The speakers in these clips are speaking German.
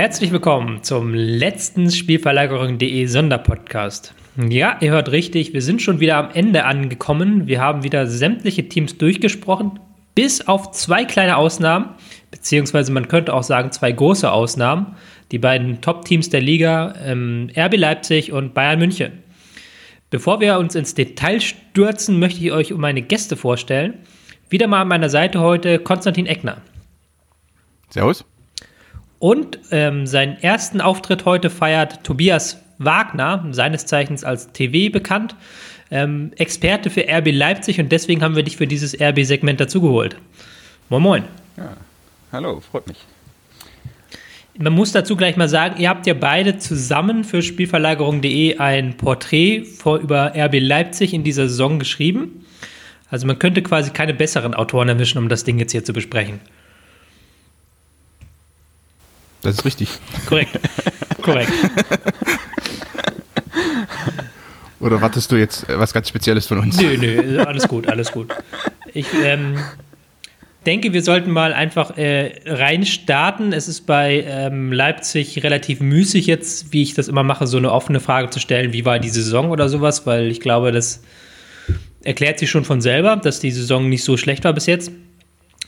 Herzlich willkommen zum letzten Spielverlagerung.de Sonderpodcast. Ja, ihr hört richtig, wir sind schon wieder am Ende angekommen. Wir haben wieder sämtliche Teams durchgesprochen, bis auf zwei kleine Ausnahmen, beziehungsweise man könnte auch sagen zwei große Ausnahmen. Die beiden Top-Teams der Liga, ähm, RB Leipzig und Bayern München. Bevor wir uns ins Detail stürzen, möchte ich euch um meine Gäste vorstellen. Wieder mal an meiner Seite heute Konstantin Eckner. Servus. Und ähm, seinen ersten Auftritt heute feiert Tobias Wagner, seines Zeichens als TV bekannt, ähm, Experte für RB Leipzig und deswegen haben wir dich für dieses RB-Segment dazugeholt. Moin Moin. Ja, hallo, freut mich. Man muss dazu gleich mal sagen, ihr habt ja beide zusammen für Spielverlagerung.de ein Porträt vor, über RB Leipzig in dieser Saison geschrieben. Also man könnte quasi keine besseren Autoren erwischen, um das Ding jetzt hier zu besprechen. Das ist richtig. Korrekt. Korrekt. Oder wartest du jetzt was ganz Spezielles von uns? Nö, nö, alles gut, alles gut. Ich ähm, denke, wir sollten mal einfach äh, rein starten. Es ist bei ähm, Leipzig relativ müßig jetzt, wie ich das immer mache, so eine offene Frage zu stellen, wie war die Saison oder sowas, weil ich glaube, das erklärt sich schon von selber, dass die Saison nicht so schlecht war bis jetzt.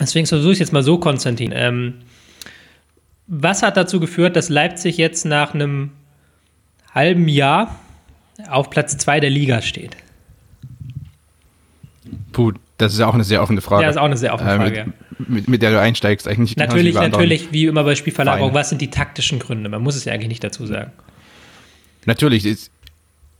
Deswegen versuche ich es jetzt mal so, Konstantin. Ähm, was hat dazu geführt, dass Leipzig jetzt nach einem halben Jahr auf Platz 2 der Liga steht? Puh, das ist ja auch eine sehr offene Frage. Ja, das ist auch eine sehr offene äh, Frage. Mit, mit, mit, der du einsteigst, eigentlich Natürlich, natürlich, wie immer bei Spielverlagerung, was sind die taktischen Gründe? Man muss es ja eigentlich nicht dazu sagen. Natürlich, ist,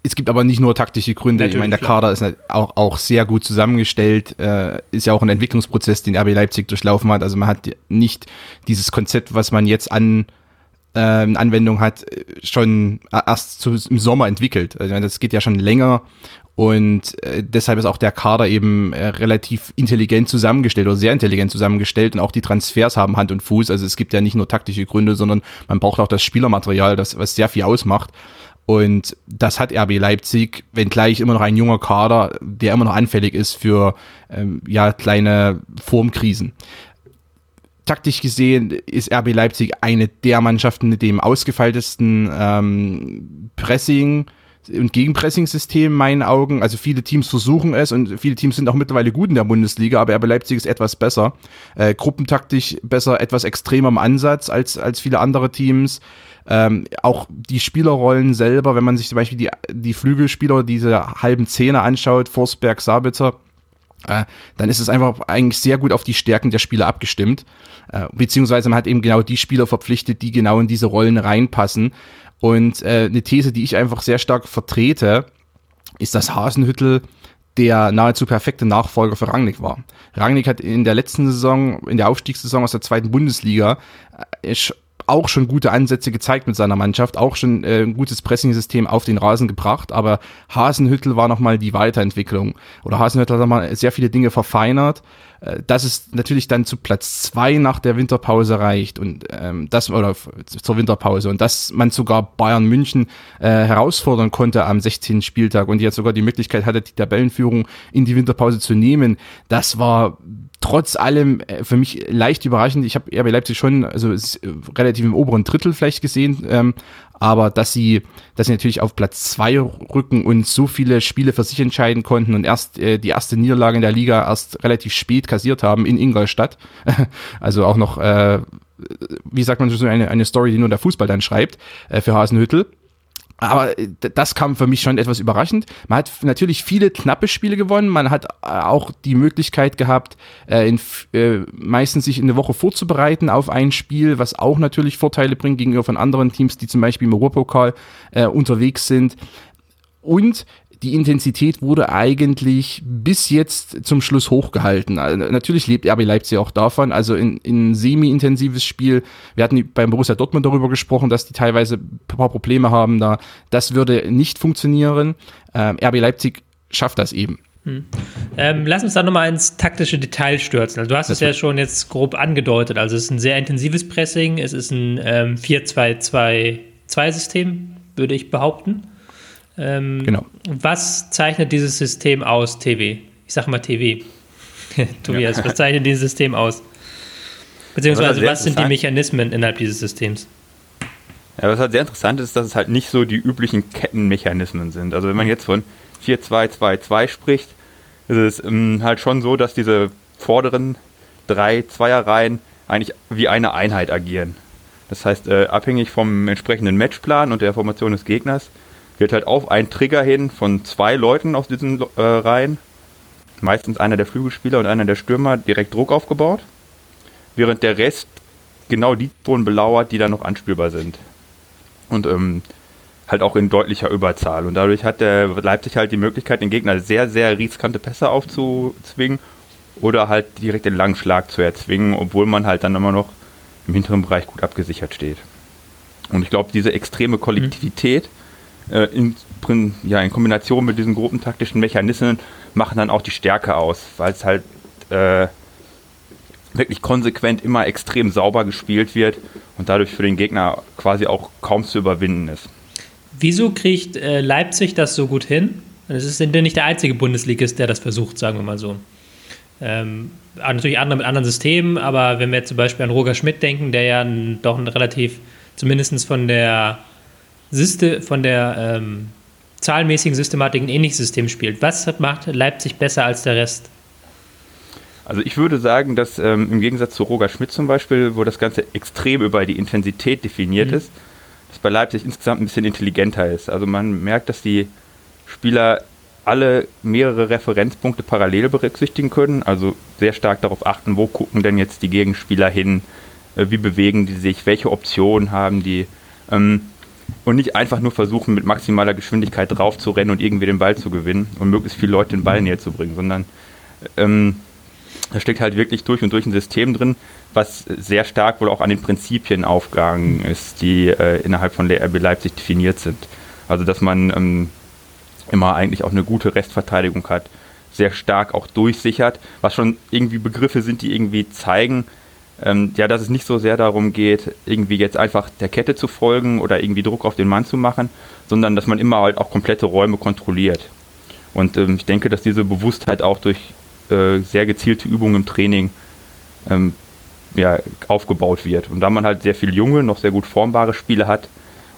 es gibt aber nicht nur taktische Gründe. Natürlich, ich meine, der Kader ist halt auch, auch sehr gut zusammengestellt. Äh, ist ja auch ein Entwicklungsprozess, den RB Leipzig durchlaufen hat. Also man hat nicht dieses Konzept, was man jetzt an äh, Anwendung hat, schon erst zu, im Sommer entwickelt. Also das geht ja schon länger und äh, deshalb ist auch der Kader eben äh, relativ intelligent zusammengestellt oder sehr intelligent zusammengestellt und auch die Transfers haben Hand und Fuß. Also es gibt ja nicht nur taktische Gründe, sondern man braucht auch das Spielermaterial, das was sehr viel ausmacht. Und das hat RB Leipzig, wenngleich immer noch ein junger Kader, der immer noch anfällig ist für ähm, ja, kleine Formkrisen. Taktisch gesehen ist RB Leipzig eine der Mannschaften mit dem ausgefeiltesten ähm, Pressing und Gegenpressing-System in meinen Augen. Also viele Teams versuchen es und viele Teams sind auch mittlerweile gut in der Bundesliga, aber RB Leipzig ist etwas besser. Äh, gruppentaktisch besser, etwas extremer im Ansatz als, als viele andere Teams. Ähm, auch die Spielerrollen selber, wenn man sich zum Beispiel die, die Flügelspieler, diese halben Zähne anschaut, Forsberg, Sabitzer, äh, dann ist es einfach eigentlich sehr gut auf die Stärken der Spieler abgestimmt. Äh, beziehungsweise man hat eben genau die Spieler verpflichtet, die genau in diese Rollen reinpassen. Und äh, eine These, die ich einfach sehr stark vertrete, ist, dass Hasenhüttel der nahezu perfekte Nachfolger für Rangnick war. Rangnick hat in der letzten Saison, in der Aufstiegssaison aus der zweiten Bundesliga, äh, auch schon gute Ansätze gezeigt mit seiner Mannschaft, auch schon äh, ein gutes Pressing-System auf den Rasen gebracht, aber Hasenhüttel war nochmal die Weiterentwicklung. Oder Hasenhüttel hat nochmal sehr viele Dinge verfeinert, dass es natürlich dann zu Platz zwei nach der Winterpause reicht und ähm, das oder zur Winterpause und dass man sogar Bayern München äh, herausfordern konnte am 16. Spieltag und jetzt sogar die Möglichkeit hatte, die Tabellenführung in die Winterpause zu nehmen, das war trotz allem äh, für mich leicht überraschend. Ich habe RB Leipzig schon also äh, relativ im oberen Drittel vielleicht gesehen, ähm, aber dass sie, dass sie natürlich auf Platz zwei rücken und so viele Spiele für sich entscheiden konnten und erst äh, die erste Niederlage in der Liga erst relativ spät kassiert haben in Ingolstadt, also auch noch, äh, wie sagt man so eine, eine Story, die nur der Fußball dann schreibt äh, für Hasenhüttel aber äh, das kam für mich schon etwas überraschend. Man hat natürlich viele knappe Spiele gewonnen. Man hat äh, auch die Möglichkeit gehabt, äh, in, meistens sich in eine Woche vorzubereiten auf ein Spiel, was auch natürlich Vorteile bringt gegenüber von anderen Teams, die zum Beispiel im Europapokal unterwegs sind. Und die Intensität wurde eigentlich bis jetzt zum Schluss hochgehalten. Also natürlich lebt RB Leipzig auch davon. Also in, in semi-intensives Spiel. Wir hatten beim Borussia Dortmund darüber gesprochen, dass die teilweise ein paar Probleme haben da. Das würde nicht funktionieren. Ähm, RB Leipzig schafft das eben. Hm. Ähm, lass uns da nochmal ins taktische Detail stürzen. Also du hast das es ja schon jetzt grob angedeutet. Also es ist ein sehr intensives Pressing, es ist ein ähm, 4-2-2-2-System, würde ich behaupten. Ähm, genau. Was zeichnet dieses System aus, TV? Ich sage mal TV. Tobias, ja. was zeichnet dieses System aus? Beziehungsweise, was sind die Mechanismen innerhalb dieses Systems? Ja, was halt sehr interessant ist, dass es halt nicht so die üblichen Kettenmechanismen sind. Also wenn man jetzt von 4-2-2-2 spricht, ist es ähm, halt schon so, dass diese vorderen drei Zweierreihen eigentlich wie eine Einheit agieren. Das heißt, äh, abhängig vom entsprechenden Matchplan und der Formation des Gegners wird halt auf einen Trigger hin von zwei Leuten aus diesen äh, Reihen, meistens einer der Flügelspieler und einer der Stürmer, direkt Druck aufgebaut, während der Rest genau die Zonen belauert, die dann noch anspielbar sind. Und ähm, halt auch in deutlicher Überzahl. Und dadurch hat der Leipzig halt die Möglichkeit, den Gegner sehr, sehr riskante Pässe aufzuzwingen oder halt direkt den langen Schlag zu erzwingen, obwohl man halt dann immer noch im hinteren Bereich gut abgesichert steht. Und ich glaube, diese extreme Kollektivität mhm. Äh, in, ja, in Kombination mit diesen gruppentaktischen Mechanismen machen dann auch die Stärke aus, weil es halt äh, wirklich konsequent immer extrem sauber gespielt wird und dadurch für den Gegner quasi auch kaum zu überwinden ist. Wieso kriegt äh, Leipzig das so gut hin? Es ist nicht der einzige Bundesligist, der das versucht, sagen wir mal so. Ähm, natürlich andere mit anderen Systemen, aber wenn wir jetzt zum Beispiel an Roger Schmidt denken, der ja doch ein relativ, zumindest von der, Syste, von der ähm, zahlenmäßigen Systematik ein ähnliches System spielt. Was macht Leipzig besser als der Rest? Also ich würde sagen, dass ähm, im Gegensatz zu Roger Schmidt zum Beispiel, wo das Ganze extrem über die Intensität definiert mhm. ist, dass bei Leipzig insgesamt ein bisschen intelligenter ist. Also man merkt, dass die Spieler alle mehrere Referenzpunkte parallel berücksichtigen können, also sehr stark darauf achten, wo gucken denn jetzt die Gegenspieler hin, äh, wie bewegen die sich, welche Optionen haben die ähm, und nicht einfach nur versuchen, mit maximaler Geschwindigkeit drauf zu rennen und irgendwie den Ball zu gewinnen und möglichst viele Leute den Ball näher zu bringen, sondern ähm, da steckt halt wirklich durch und durch ein System drin, was sehr stark wohl auch an den Prinzipien aufgegangen ist, die äh, innerhalb von RB Leipzig definiert sind. Also dass man ähm, immer eigentlich auch eine gute Restverteidigung hat, sehr stark auch durchsichert, was schon irgendwie Begriffe sind, die irgendwie zeigen, ähm, ja, dass es nicht so sehr darum geht, irgendwie jetzt einfach der Kette zu folgen oder irgendwie Druck auf den Mann zu machen, sondern dass man immer halt auch komplette Räume kontrolliert. Und ähm, ich denke, dass diese Bewusstheit auch durch äh, sehr gezielte Übungen im Training ähm, ja, aufgebaut wird. Und da man halt sehr viel junge, noch sehr gut formbare Spiele hat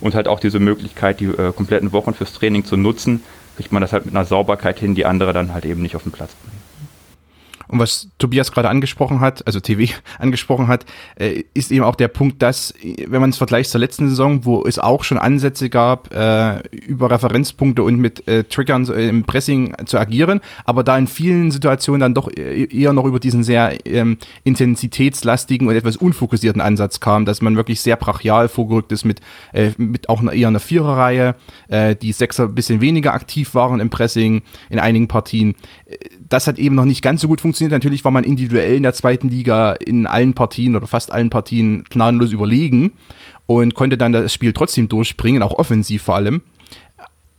und halt auch diese Möglichkeit, die äh, kompletten Wochen fürs Training zu nutzen, kriegt man das halt mit einer Sauberkeit hin, die andere dann halt eben nicht auf den Platz bringen. Und was Tobias gerade angesprochen hat, also TV angesprochen hat, äh, ist eben auch der Punkt, dass, wenn man es vergleicht zur letzten Saison, wo es auch schon Ansätze gab, äh, über Referenzpunkte und mit äh, Triggern äh, im Pressing zu agieren, aber da in vielen Situationen dann doch e-, eher noch über diesen sehr ähm, intensitätslastigen und etwas unfokussierten Ansatz kam, dass man wirklich sehr brachial vorgerückt ist mit, äh, mit auch einer, eher einer Viererreihe, äh, die Sechser ein bisschen weniger aktiv waren im Pressing in einigen Partien. Das hat eben noch nicht ganz so gut funktioniert funktioniert. Natürlich war man individuell in der zweiten Liga in allen Partien oder fast allen Partien gnadenlos überlegen und konnte dann das Spiel trotzdem durchbringen, auch offensiv vor allem.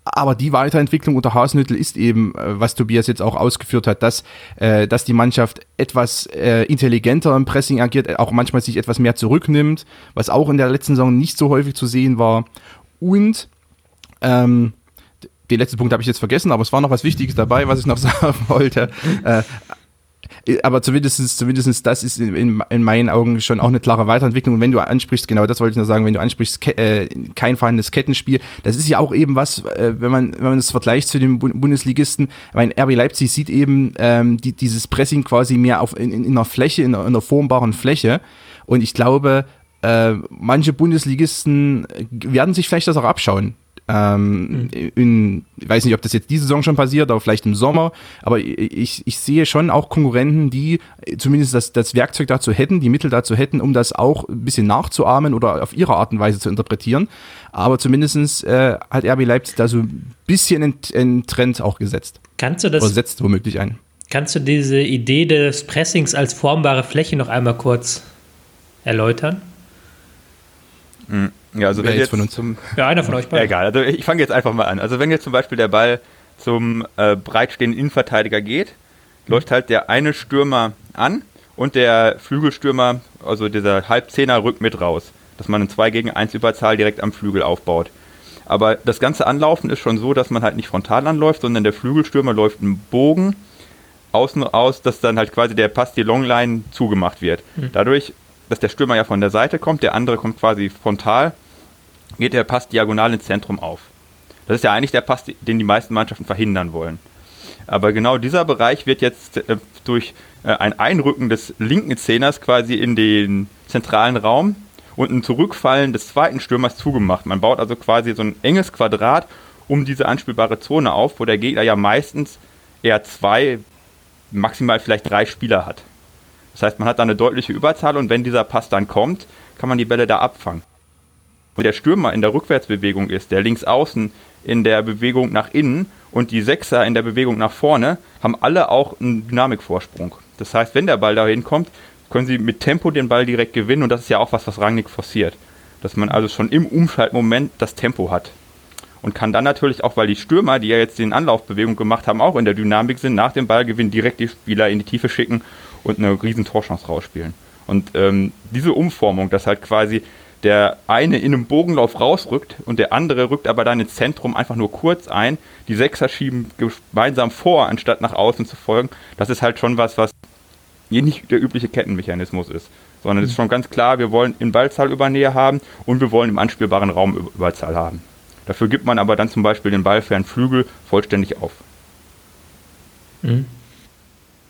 Aber die Weiterentwicklung unter Hasenhüttel ist eben, äh, was Tobias jetzt auch ausgeführt hat, dass, äh, dass die Mannschaft etwas äh, intelligenter im Pressing agiert, auch manchmal sich etwas mehr zurücknimmt, was auch in der letzten Saison nicht so häufig zu sehen war. Und ähm, den letzten Punkt habe ich jetzt vergessen, aber es war noch was Wichtiges dabei, was ich noch sagen wollte. Äh, aber zumindest, zumindest das ist in, in, meinen Augen schon auch eine klare Weiterentwicklung. Und wenn du ansprichst, genau das wollte ich nur sagen, wenn du ansprichst, ke äh, kein vorhandenes Kettenspiel, das ist ja auch eben was, äh, wenn man wenn man das vergleicht zu den Bundesligisten, mein RB Leipzig sieht eben ähm, die, dieses Pressing quasi mehr auf in, in einer Fläche, in einer, in einer formbaren Fläche. Und ich glaube, äh, manche Bundesligisten werden sich vielleicht das auch abschauen. Ähm, mhm. in, ich weiß nicht, ob das jetzt diese Saison schon passiert, aber vielleicht im Sommer. Aber ich, ich sehe schon auch Konkurrenten, die zumindest das, das Werkzeug dazu hätten, die Mittel dazu hätten, um das auch ein bisschen nachzuahmen oder auf ihre Art und Weise zu interpretieren. Aber zumindestens äh, hat RB Leipzig da so ein bisschen einen Trend auch gesetzt. Kannst du das? Oder setzt womöglich ein. Kannst du diese Idee des Pressings als formbare Fläche noch einmal kurz erläutern? Mhm. Ja, also Wer wenn jetzt von uns zum ja, einer von euch beiden. Egal, also ich fange jetzt einfach mal an. Also wenn jetzt zum Beispiel der Ball zum äh, breitstehenden Innenverteidiger geht, läuft halt der eine Stürmer an und der Flügelstürmer, also dieser Halbzehner, rückt mit raus, dass man eine 2 gegen 1 Überzahl direkt am Flügel aufbaut. Aber das ganze Anlaufen ist schon so, dass man halt nicht frontal anläuft, sondern der Flügelstürmer läuft einen Bogen außen aus, dass dann halt quasi der Pass, die Longline zugemacht wird. Mhm. Dadurch, dass der Stürmer ja von der Seite kommt, der andere kommt quasi frontal geht der Pass diagonal ins Zentrum auf. Das ist ja eigentlich der Pass, den die meisten Mannschaften verhindern wollen. Aber genau dieser Bereich wird jetzt äh, durch äh, ein Einrücken des linken Zehners quasi in den zentralen Raum und ein Zurückfallen des zweiten Stürmers zugemacht. Man baut also quasi so ein enges Quadrat um diese anspielbare Zone auf, wo der Gegner ja meistens eher zwei, maximal vielleicht drei Spieler hat. Das heißt, man hat da eine deutliche Überzahl und wenn dieser Pass dann kommt, kann man die Bälle da abfangen. Und der Stürmer in der Rückwärtsbewegung ist, der links außen in der Bewegung nach innen und die Sechser in der Bewegung nach vorne, haben alle auch einen Dynamikvorsprung. Das heißt, wenn der Ball dahin kommt, können sie mit Tempo den Ball direkt gewinnen und das ist ja auch was, was Rangnick forciert. Dass man also schon im Umschaltmoment das Tempo hat. Und kann dann natürlich auch, weil die Stürmer, die ja jetzt den Anlaufbewegung gemacht haben, auch in der Dynamik sind, nach dem Ballgewinn direkt die Spieler in die Tiefe schicken und eine riesen Torchance rausspielen. Und ähm, diese Umformung, dass halt quasi der eine in einem Bogenlauf rausrückt und der andere rückt aber dann ins Zentrum einfach nur kurz ein. Die Sechser schieben gemeinsam vor, anstatt nach außen zu folgen. Das ist halt schon was, was nicht der übliche Kettenmechanismus ist. Sondern es ist schon ganz klar, wir wollen in Ballzahl Übernähe haben und wir wollen im anspielbaren Raum Überzahl haben. Dafür gibt man aber dann zum Beispiel den ballfernen Flügel vollständig auf. Mhm.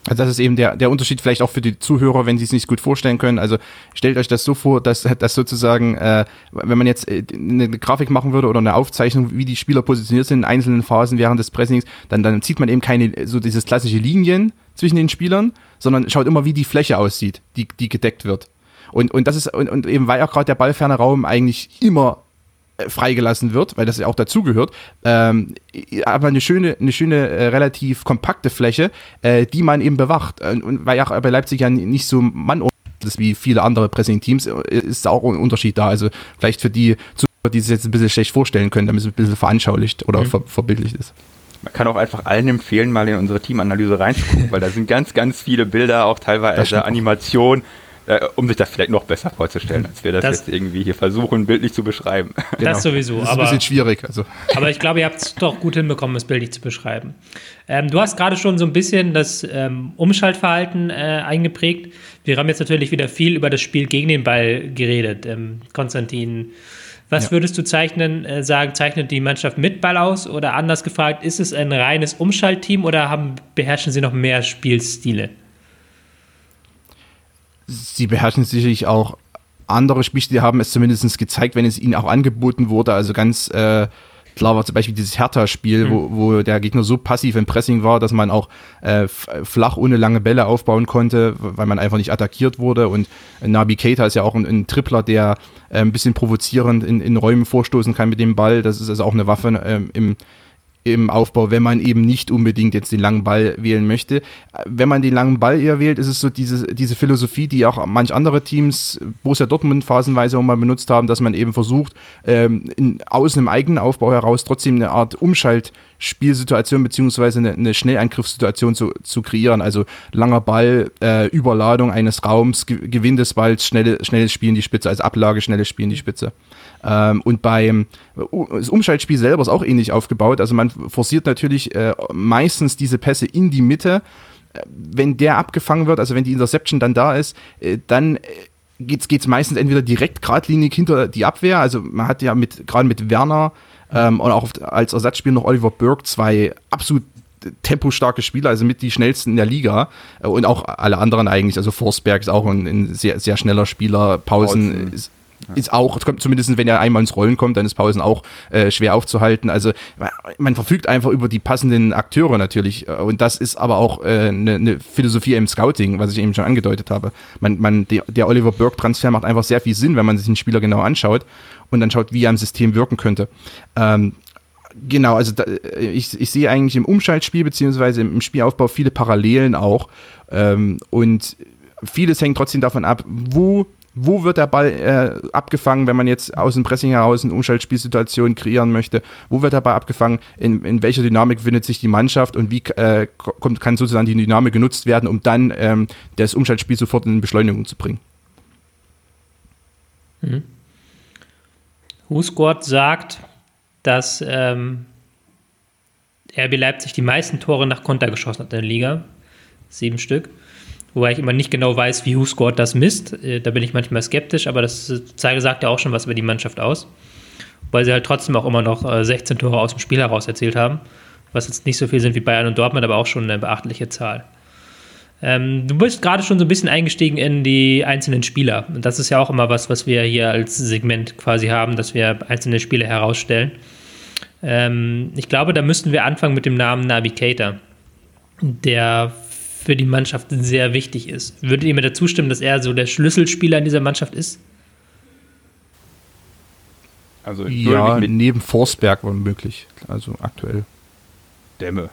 Also das ist eben der, der Unterschied vielleicht auch für die Zuhörer, wenn sie es nicht gut vorstellen können. Also stellt euch das so vor, dass, dass sozusagen, äh, wenn man jetzt äh, eine Grafik machen würde oder eine Aufzeichnung, wie die Spieler positioniert sind in einzelnen Phasen während des Pressings, dann, dann sieht man eben keine so dieses klassische Linien zwischen den Spielern, sondern schaut immer, wie die Fläche aussieht, die, die gedeckt wird. Und, und das ist, und, und eben weil auch gerade der ballferne Raum eigentlich immer freigelassen wird, weil das ja auch dazugehört, ähm, aber eine schöne, eine schöne, äh, relativ kompakte Fläche, äh, die man eben bewacht. Und weil auch bei Leipzig ja nicht so Mann ist wie viele andere Pressing-Teams, äh, ist auch ein Unterschied da. Also vielleicht für die, die es jetzt ein bisschen schlecht vorstellen können, damit es ein bisschen veranschaulicht oder mhm. ver verbildlicht ist. Man kann auch einfach allen empfehlen, mal in unsere Teamanalyse reinzugucken, weil da sind ganz, ganz viele Bilder, auch teilweise Animationen äh, um sich das vielleicht noch besser vorzustellen, als wir das, das, jetzt irgendwie hier versuchen, bildlich zu beschreiben. Genau. Das sowieso. Das ist aber, ein bisschen schwierig. Also. Aber ich glaube, ihr habt es doch gut hinbekommen, das bildlich zu beschreiben. Ähm, du hast gerade schon so ein bisschen das ähm, Umschaltverhalten äh, eingeprägt. Wir haben jetzt natürlich wieder viel über das Spiel gegen den Ball geredet. Ähm, Konstantin, was ja. würdest du zeichnen, äh, sagen, zeichnet die Mannschaft mit Ball aus? Oder anders gefragt, ist es ein reines Umschaltteam oder haben, beherrschen sie noch mehr Spielstile? Sie beherrschen sicherlich auch andere Spielstile, haben es zumindest gezeigt, wenn es ihnen auch angeboten wurde. Also ganz äh, klar war zum Beispiel dieses Hertha-Spiel, mhm. wo, wo der Gegner so passiv im Pressing war, dass man auch äh, flach ohne lange Bälle aufbauen konnte, weil man einfach nicht attackiert wurde. Und Nabi Keita ist ja auch ein, ein Tripler, der äh, ein bisschen provozierend in, in Räumen vorstoßen kann mit dem Ball. Das ist also auch eine Waffe äh, im im Aufbau, wenn man eben nicht unbedingt jetzt den langen Ball wählen möchte. Wenn man den langen Ball eher wählt, ist es so diese, diese Philosophie, die auch manch andere Teams, Borussia Dortmund phasenweise auch mal benutzt haben, dass man eben versucht, ähm, in, aus einem eigenen Aufbau heraus trotzdem eine Art Umschaltspielsituation beziehungsweise eine, eine Schnellangriffssituation zu, zu kreieren. Also langer Ball, äh, Überladung eines Raums, Gewinn des Balls, schnelle, schnelles Spiel in die Spitze, also Ablage, schnelles Spiel in die Spitze. Ähm, und beim das Umschaltspiel selber ist auch ähnlich aufgebaut. Also man forciert natürlich äh, meistens diese Pässe in die Mitte. Äh, wenn der abgefangen wird, also wenn die Interception dann da ist, äh, dann äh, geht's geht's meistens entweder direkt geradlinig hinter die Abwehr. Also man hat ja mit gerade mit Werner ähm, und auch als Ersatzspiel noch Oliver Burke zwei absolut tempostarke Spieler, also mit die schnellsten in der Liga äh, und auch alle anderen eigentlich. Also Forsberg ist auch ein, ein sehr, sehr schneller Spieler. Pausen, Pausen. ist ist auch, zumindest wenn er einmal ins Rollen kommt, dann ist Pausen auch äh, schwer aufzuhalten. Also man verfügt einfach über die passenden Akteure natürlich. Und das ist aber auch eine äh, ne, Philosophie im Scouting, was ich eben schon angedeutet habe. Man, man, der, der Oliver Burke-Transfer macht einfach sehr viel Sinn, wenn man sich den Spieler genau anschaut und dann schaut, wie er im System wirken könnte. Ähm, Genau, also da, äh, ich, ich sehe eigentlich im Umschaltspiel beziehungsweise im Spielaufbau viele Parallelen auch. Ähm, und vieles hängt trotzdem davon ab, wo wo wird der Ball äh, abgefangen, wenn man jetzt aus dem Pressing heraus eine Umschaltspielsituation kreieren möchte? Wo wird der Ball abgefangen? In, in welcher Dynamik findet sich die Mannschaft und wie äh, kommt, kann sozusagen die Dynamik genutzt werden, um dann ähm, das Umschaltspiel sofort in Beschleunigung zu bringen? Mhm. Husgott sagt, dass ähm, RB Leipzig die meisten Tore nach Konter geschossen hat in der Liga. Sieben Stück wobei ich immer nicht genau weiß, wie WhoScored das misst. Äh, da bin ich manchmal skeptisch, aber das sagt ja auch schon was über die Mannschaft aus. weil sie halt trotzdem auch immer noch 16 Tore aus dem Spiel heraus erzielt haben, was jetzt nicht so viel sind wie Bayern und Dortmund, aber auch schon eine beachtliche Zahl. Ähm, du bist gerade schon so ein bisschen eingestiegen in die einzelnen Spieler. Und das ist ja auch immer was, was wir hier als Segment quasi haben, dass wir einzelne Spieler herausstellen. Ähm, ich glaube, da müssten wir anfangen mit dem Namen Navigator, der für die Mannschaft sehr wichtig ist. Würdet ihr mir dazu stimmen, dass er so der Schlüsselspieler in dieser Mannschaft ist? Also ja, neben Forsberg womöglich. Also aktuell. Dämme.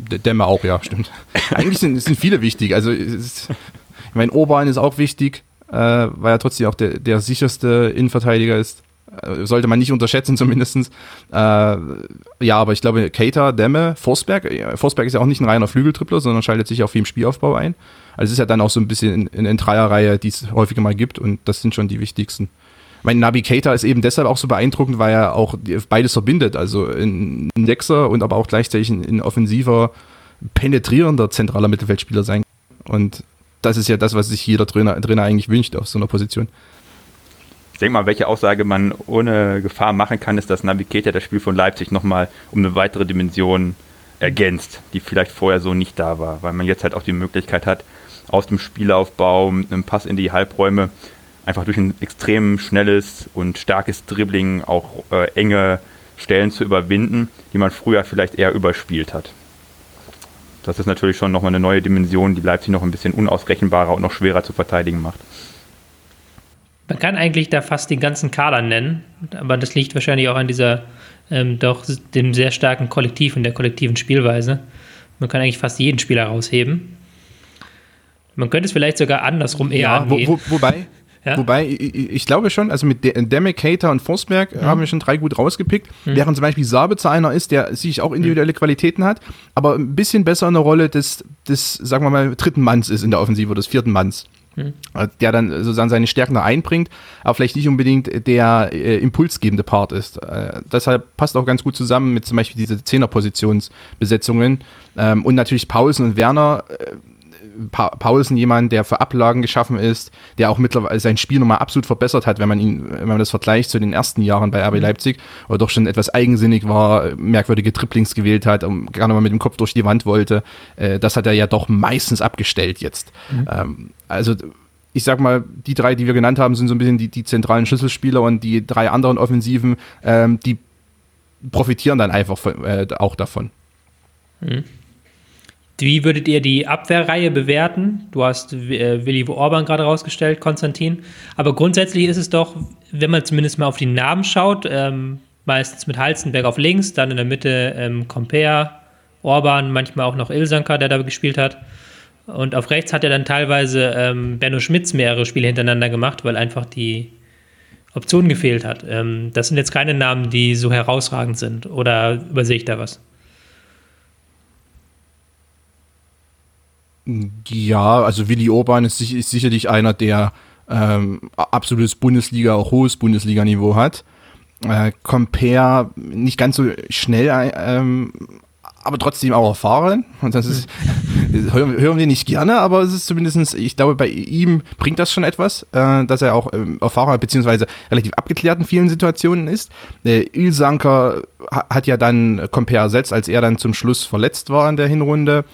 Dämme auch, ja, stimmt. Eigentlich sind, sind viele wichtig. Also ist, ich meine, Orban ist auch wichtig, äh, weil er trotzdem auch der, der sicherste Innenverteidiger ist. Äh, sollte man nicht unterschätzen zumindest. Äh, ja, aber ich glaube, Keita, Dämme, Forsberg, Forsberg ist ja auch nicht ein reiner Flügeltrippler, sondern schaltet sich auch viel im Spielaufbau ein. Also es ist ja dann auch so ein bisschen in, in, in Dreierreihe, die es häufiger mal gibt und das sind schon die wichtigsten. Mein Navigator ist eben deshalb auch so beeindruckend, weil er auch beides verbindet. Also ein Sechser und aber auch gleichzeitig ein, ein offensiver, penetrierender zentraler Mittelfeldspieler sein. Und das ist ja das, was sich jeder Trainer, Trainer eigentlich wünscht auf so einer Position. Ich denke mal, welche Aussage man ohne Gefahr machen kann, ist, dass Navigator das Spiel von Leipzig nochmal um eine weitere Dimension ergänzt, die vielleicht vorher so nicht da war, weil man jetzt halt auch die Möglichkeit hat, aus dem Spielaufbau, mit einem Pass in die Halbräume einfach durch ein extrem schnelles und starkes Dribbling auch äh, enge Stellen zu überwinden, die man früher vielleicht eher überspielt hat. Das ist natürlich schon nochmal eine neue Dimension, die Leipzig noch ein bisschen unausrechenbarer und noch schwerer zu verteidigen macht. Man kann eigentlich da fast den ganzen Kader nennen, aber das liegt wahrscheinlich auch an dieser ähm, doch dem sehr starken Kollektiv und der kollektiven Spielweise. Man kann eigentlich fast jeden Spieler rausheben. Man könnte es vielleicht sogar andersrum eher ja, angehen. Wo, wo, wobei, ja? Wobei, ich, ich, glaube schon, also mit Demme, Cater und Forsberg mhm. haben wir schon drei gut rausgepickt. Mhm. Während zum Beispiel Sabitzer einer ist, der sich auch individuelle mhm. Qualitäten hat, aber ein bisschen besser in der Rolle des, des, sagen wir mal, dritten Manns ist in der Offensive oder des vierten Manns. Mhm. Der dann sozusagen seine Stärken da einbringt, aber vielleicht nicht unbedingt der äh, impulsgebende Part ist. Äh, deshalb passt auch ganz gut zusammen mit zum Beispiel diese Zehnerpositionsbesetzungen. Ähm, und natürlich Paulsen und Werner äh, pa Paulsen jemand, der für Ablagen geschaffen ist, der auch mittlerweile sein Spiel nochmal absolut verbessert hat, wenn man ihn, wenn man das vergleicht zu den ersten Jahren bei RB mhm. Leipzig, oder doch schon etwas eigensinnig war, merkwürdige Triplings gewählt hat, und gerne mal mit dem Kopf durch die Wand wollte. Äh, das hat er ja doch meistens abgestellt jetzt. Mhm. Ähm, also ich sag mal, die drei, die wir genannt haben, sind so ein bisschen die, die zentralen Schlüsselspieler und die drei anderen Offensiven, ähm, die profitieren dann einfach von, äh, auch davon. Mhm. Wie würdet ihr die Abwehrreihe bewerten? Du hast äh, Willi Orban gerade rausgestellt, Konstantin. Aber grundsätzlich ist es doch, wenn man zumindest mal auf die Namen schaut, ähm, meistens mit Halzenberg auf links, dann in der Mitte ähm, Comper, Orban, manchmal auch noch Ilsanker, der da gespielt hat. Und auf rechts hat er dann teilweise ähm, Benno Schmitz mehrere Spiele hintereinander gemacht, weil einfach die Option gefehlt hat. Ähm, das sind jetzt keine Namen, die so herausragend sind. Oder übersehe ich da was? Ja, also Willi Orban ist, ist sicherlich einer, der ähm, absolutes Bundesliga, auch hohes Bundesliga-Niveau hat. Äh, Compare nicht ganz so schnell, ähm, aber trotzdem auch erfahren. Und das ist, hören, hören wir nicht gerne, aber es ist zumindestens, ich glaube, bei ihm bringt das schon etwas, äh, dass er auch ähm, erfahren beziehungsweise relativ abgeklärt in vielen Situationen ist. Äh, Ilsanker hat ja dann Compare ersetzt, als er dann zum Schluss verletzt war in der Hinrunde.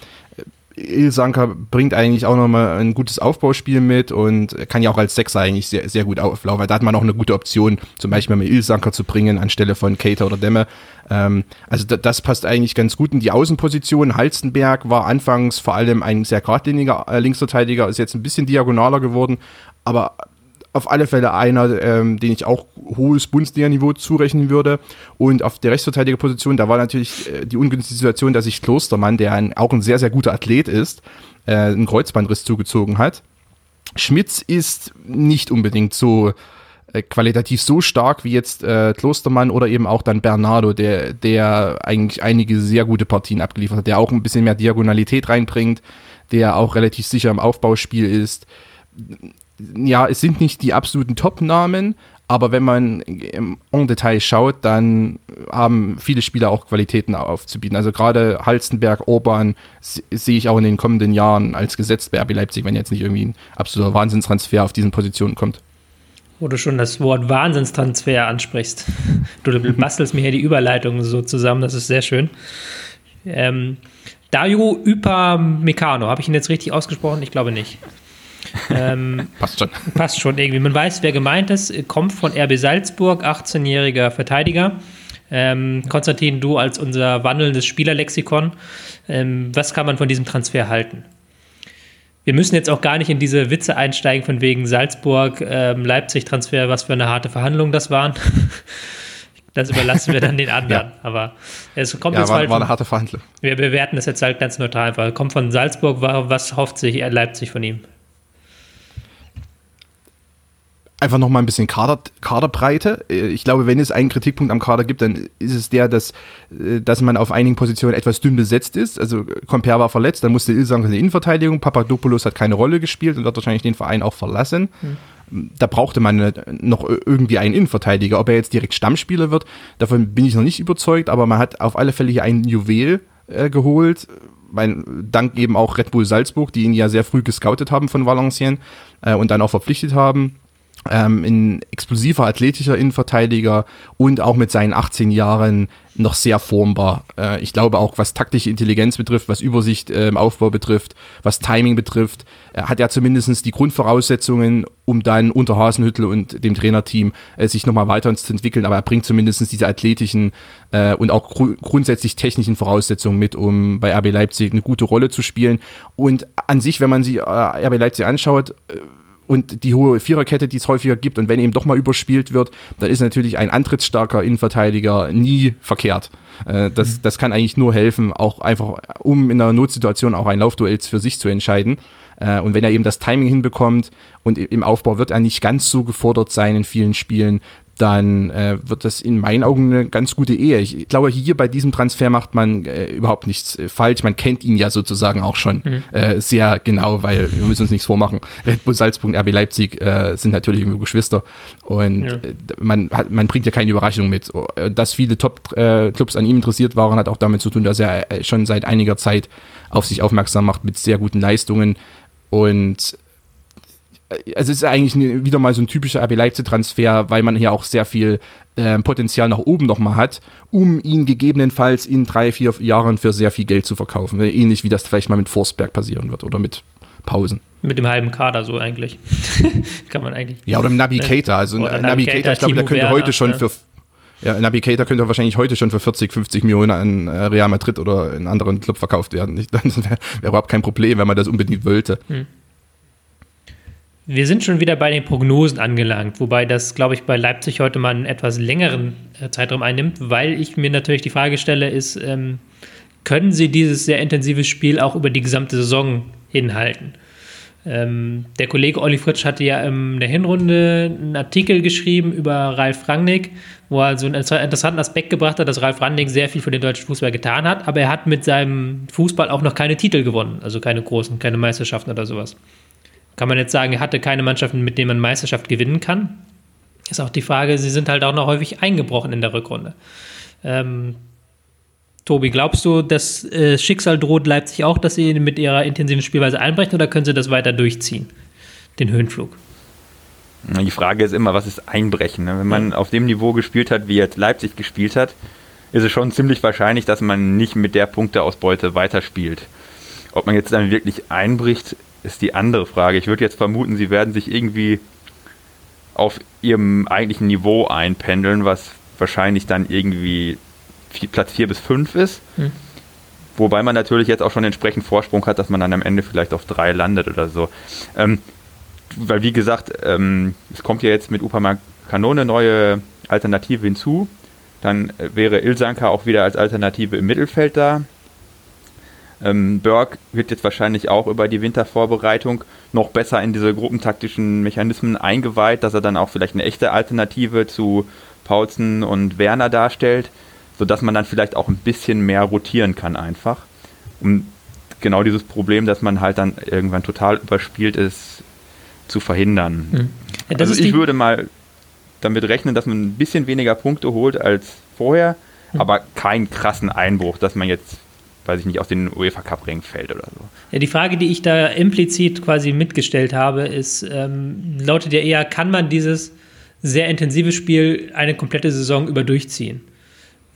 Ilsanka bringt eigentlich auch nochmal ein gutes Aufbauspiel mit und kann ja auch als Sechser eigentlich sehr, sehr gut auflaufen, weil da hat man auch eine gute Option, zum Beispiel mal Ilsanka zu bringen anstelle von Cater oder Demme. Ähm, also das passt eigentlich ganz gut in die Außenposition. Halstenberg war anfangs vor allem ein sehr geradliniger äh, Linksverteidiger, ist jetzt ein bisschen diagonaler geworden, aber auf alle Fälle einer, ähm, den ich auch hohes Bundesliga-Niveau zurechnen würde. Und auf der Rechtsverteidigerposition, da war natürlich äh, die ungünstige Situation, dass sich Klostermann, der ein, auch ein sehr, sehr guter Athlet ist, äh, einen Kreuzbandriss zugezogen hat. Schmitz ist nicht unbedingt so äh, qualitativ so stark wie jetzt äh, Klostermann oder eben auch dann Bernardo, der, der eigentlich einige sehr gute Partien abgeliefert hat, der auch ein bisschen mehr Diagonalität reinbringt, der auch relativ sicher im Aufbauspiel ist ja, es sind nicht die absoluten Top-Namen, aber wenn man im Detail schaut, dann haben viele Spieler auch Qualitäten aufzubieten. Also gerade Halstenberg, Orban sehe ich auch in den kommenden Jahren als gesetzt bei RB Leipzig, wenn jetzt nicht irgendwie ein absoluter Wahnsinnstransfer auf diesen Positionen kommt. Wo du schon das Wort Wahnsinnstransfer ansprichst. Du bastelst mir hier die Überleitung so zusammen, das ist sehr schön. Ähm, Dario Upamecano, habe ich ihn jetzt richtig ausgesprochen? Ich glaube nicht. Ähm, passt schon. Passt schon irgendwie. Man weiß, wer gemeint ist. Kommt von RB Salzburg, 18-jähriger Verteidiger. Ähm, Konstantin, du als unser wandelndes Spielerlexikon, ähm, was kann man von diesem Transfer halten? Wir müssen jetzt auch gar nicht in diese Witze einsteigen von wegen Salzburg, ähm, Leipzig-Transfer, was für eine harte Verhandlung das waren. das überlassen wir dann den anderen. ja. Aber es kommt ja, jetzt war, halt. War eine harte Verhandlung. Wir bewerten das jetzt halt ganz neutral, weil kommt von Salzburg, was hofft sich Leipzig von ihm? Einfach noch mal ein bisschen Kader, Kaderbreite. Äh, ich glaube, wenn es einen Kritikpunkt am Kader gibt, dann ist es der, dass, äh, dass man auf einigen Positionen etwas dünn besetzt ist. Also Comper war verletzt, dann musste Ilsank in die Innenverteidigung, Papadopoulos hat keine Rolle gespielt und wird wahrscheinlich den Verein auch verlassen. Hm. Da brauchte man noch irgendwie einen Innenverteidiger. Ob er jetzt direkt Stammspieler wird, davon bin ich noch nicht überzeugt, aber man hat auf alle Fälle hier einen Juwel äh, geholt, mein, dank eben auch Red Bull Salzburg, die ihn ja sehr früh gescoutet haben von Valenciennes äh, und dann auch verpflichtet haben ähm, ein explosiver, athletischer Innenverteidiger und auch mit seinen 18 Jahren noch sehr formbar. Äh, ich glaube auch, was taktische Intelligenz betrifft, was Übersicht äh, im Aufbau betrifft, was Timing betrifft, äh, hat er zumindest die Grundvoraussetzungen, um dann unter Hasenhüttel und dem Trainerteam äh, sich nochmal weiterzuentwickeln. Aber er bringt zumindest diese athletischen äh, und auch gru grundsätzlich technischen Voraussetzungen mit, um bei RB Leipzig eine gute Rolle zu spielen. Und an sich, wenn man sich äh, RB Leipzig anschaut, und die hohe Viererkette, die es häufiger gibt und wenn eben doch mal überspielt wird, dann ist natürlich ein antrittsstarker Innenverteidiger nie verkehrt. Äh, das, mhm. das kann eigentlich nur helfen, auch einfach, um in einer Notsituation auch ein Laufduell für sich zu entscheiden. Äh, und wenn er eben das Timing hinbekommt und im Aufbau wird er nicht ganz so gefordert sein in vielen Spielen, dann äh, wird das in meinen Augen eine ganz gute Ehe. Ich glaube, hier bei diesem Transfer macht man äh, überhaupt nichts äh, falsch. Man kennt ihn ja sozusagen auch schon mhm. äh, sehr genau, weil wir müssen uns nichts vormachen. Red Bull Salzburg, RB Leipzig äh, sind natürlich irgendwie Geschwister und ja. äh, man, hat, man bringt ja keine Überraschung mit. Äh, dass viele Top-Clubs an ihm interessiert waren, hat auch damit zu tun, dass er schon seit einiger Zeit auf sich aufmerksam macht mit sehr guten Leistungen und also es ist eigentlich wieder mal so ein typischer RB Leipzig-Transfer, weil man hier auch sehr viel äh, Potenzial nach oben nochmal hat, um ihn gegebenenfalls in drei, vier Jahren für sehr viel Geld zu verkaufen. Ähnlich wie das vielleicht mal mit Forsberg passieren wird oder mit Pausen. Mit dem halben Kader so eigentlich. Kann man eigentlich. Ja, oder im Navigator. Also ein Navigator, ich glaube, der könnte heute schon ja. für ja, Navigator könnte wahrscheinlich heute schon für 40, 50 Millionen an äh, Real Madrid oder einen anderen Club verkauft werden. Das wäre wär überhaupt kein Problem, wenn man das unbedingt wollte. Hm. Wir sind schon wieder bei den Prognosen angelangt, wobei das, glaube ich, bei Leipzig heute mal einen etwas längeren äh, Zeitraum einnimmt, weil ich mir natürlich die Frage stelle, ist, ähm, können sie dieses sehr intensive Spiel auch über die gesamte Saison hinhalten? Ähm, der Kollege Olli Fritsch hatte ja in der Hinrunde einen Artikel geschrieben über Ralf Rangnick, wo er so einen interessanten Aspekt gebracht hat, dass Ralf Rangnick sehr viel für den deutschen Fußball getan hat, aber er hat mit seinem Fußball auch noch keine Titel gewonnen, also keine großen, keine Meisterschaften oder sowas. Kann man jetzt sagen, er hatte keine Mannschaften, mit denen man Meisterschaft gewinnen kann? Ist auch die Frage, sie sind halt auch noch häufig eingebrochen in der Rückrunde. Ähm, Tobi, glaubst du, das äh, Schicksal droht Leipzig auch, dass sie mit ihrer intensiven Spielweise einbrechen oder können sie das weiter durchziehen, den Höhenflug? Die Frage ist immer, was ist Einbrechen? Ne? Wenn man ja. auf dem Niveau gespielt hat, wie jetzt Leipzig gespielt hat, ist es schon ziemlich wahrscheinlich, dass man nicht mit der Punkteausbeute weiterspielt. Ob man jetzt dann wirklich einbricht, ist die andere Frage. Ich würde jetzt vermuten, sie werden sich irgendwie auf ihrem eigentlichen Niveau einpendeln, was wahrscheinlich dann irgendwie Platz 4 bis 5 ist. Hm. Wobei man natürlich jetzt auch schon entsprechend Vorsprung hat, dass man dann am Ende vielleicht auf 3 landet oder so. Ähm, weil wie gesagt, ähm, es kommt ja jetzt mit Upama Kanone neue Alternative hinzu. Dann wäre Ilsanka auch wieder als Alternative im Mittelfeld da. Ähm, Berg wird jetzt wahrscheinlich auch über die Wintervorbereitung noch besser in diese gruppentaktischen Mechanismen eingeweiht, dass er dann auch vielleicht eine echte Alternative zu Paulsen und Werner darstellt, sodass man dann vielleicht auch ein bisschen mehr rotieren kann einfach. Um genau dieses Problem, dass man halt dann irgendwann total überspielt ist, zu verhindern. Mhm. Ja, also ich würde mal damit rechnen, dass man ein bisschen weniger Punkte holt als vorher, mhm. aber keinen krassen Einbruch, dass man jetzt weiß ich nicht, aus den UEFA Cup Ringen fällt oder so. Ja, die Frage, die ich da implizit quasi mitgestellt habe, ist, ähm, lautet ja eher, kann man dieses sehr intensives Spiel eine komplette Saison über durchziehen.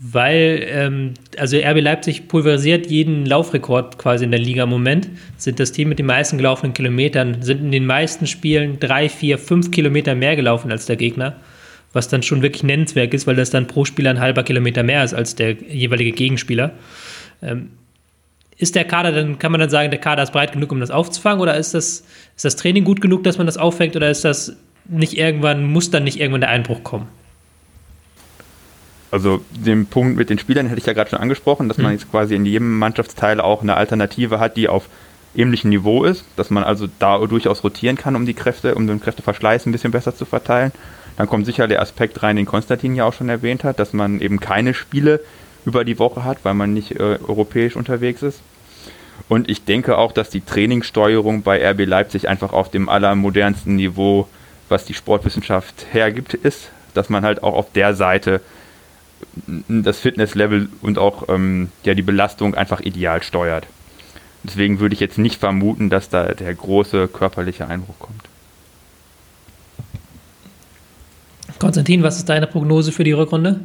Weil, ähm, also RB Leipzig pulverisiert jeden Laufrekord quasi in der Liga im Moment, sind das Team mit den meisten gelaufenen Kilometern, sind in den meisten Spielen drei, vier, fünf Kilometer mehr gelaufen als der Gegner, was dann schon wirklich nennenswert ist, weil das dann pro Spieler ein halber Kilometer mehr ist als der jeweilige Gegenspieler. Ähm, ist der Kader dann, kann man dann sagen, der Kader ist breit genug, um das aufzufangen, oder ist das, ist das Training gut genug, dass man das auffängt, oder ist das nicht irgendwann, muss dann nicht irgendwann der Einbruch kommen? Also den Punkt mit den Spielern hätte ich ja gerade schon angesprochen, dass man hm. jetzt quasi in jedem Mannschaftsteil auch eine Alternative hat, die auf ähnlichem Niveau ist, dass man also da durchaus rotieren kann, um die Kräfte, um den Kräfteverschleiß ein bisschen besser zu verteilen. Dann kommt sicher der Aspekt rein, den Konstantin ja auch schon erwähnt hat, dass man eben keine Spiele über die Woche hat, weil man nicht äh, europäisch unterwegs ist. Und ich denke auch, dass die Trainingssteuerung bei RB Leipzig einfach auf dem allermodernsten Niveau, was die Sportwissenschaft hergibt, ist, dass man halt auch auf der Seite das Fitnesslevel und auch ähm, ja, die Belastung einfach ideal steuert. Deswegen würde ich jetzt nicht vermuten, dass da der große körperliche Einbruch kommt. Konstantin, was ist deine Prognose für die Rückrunde?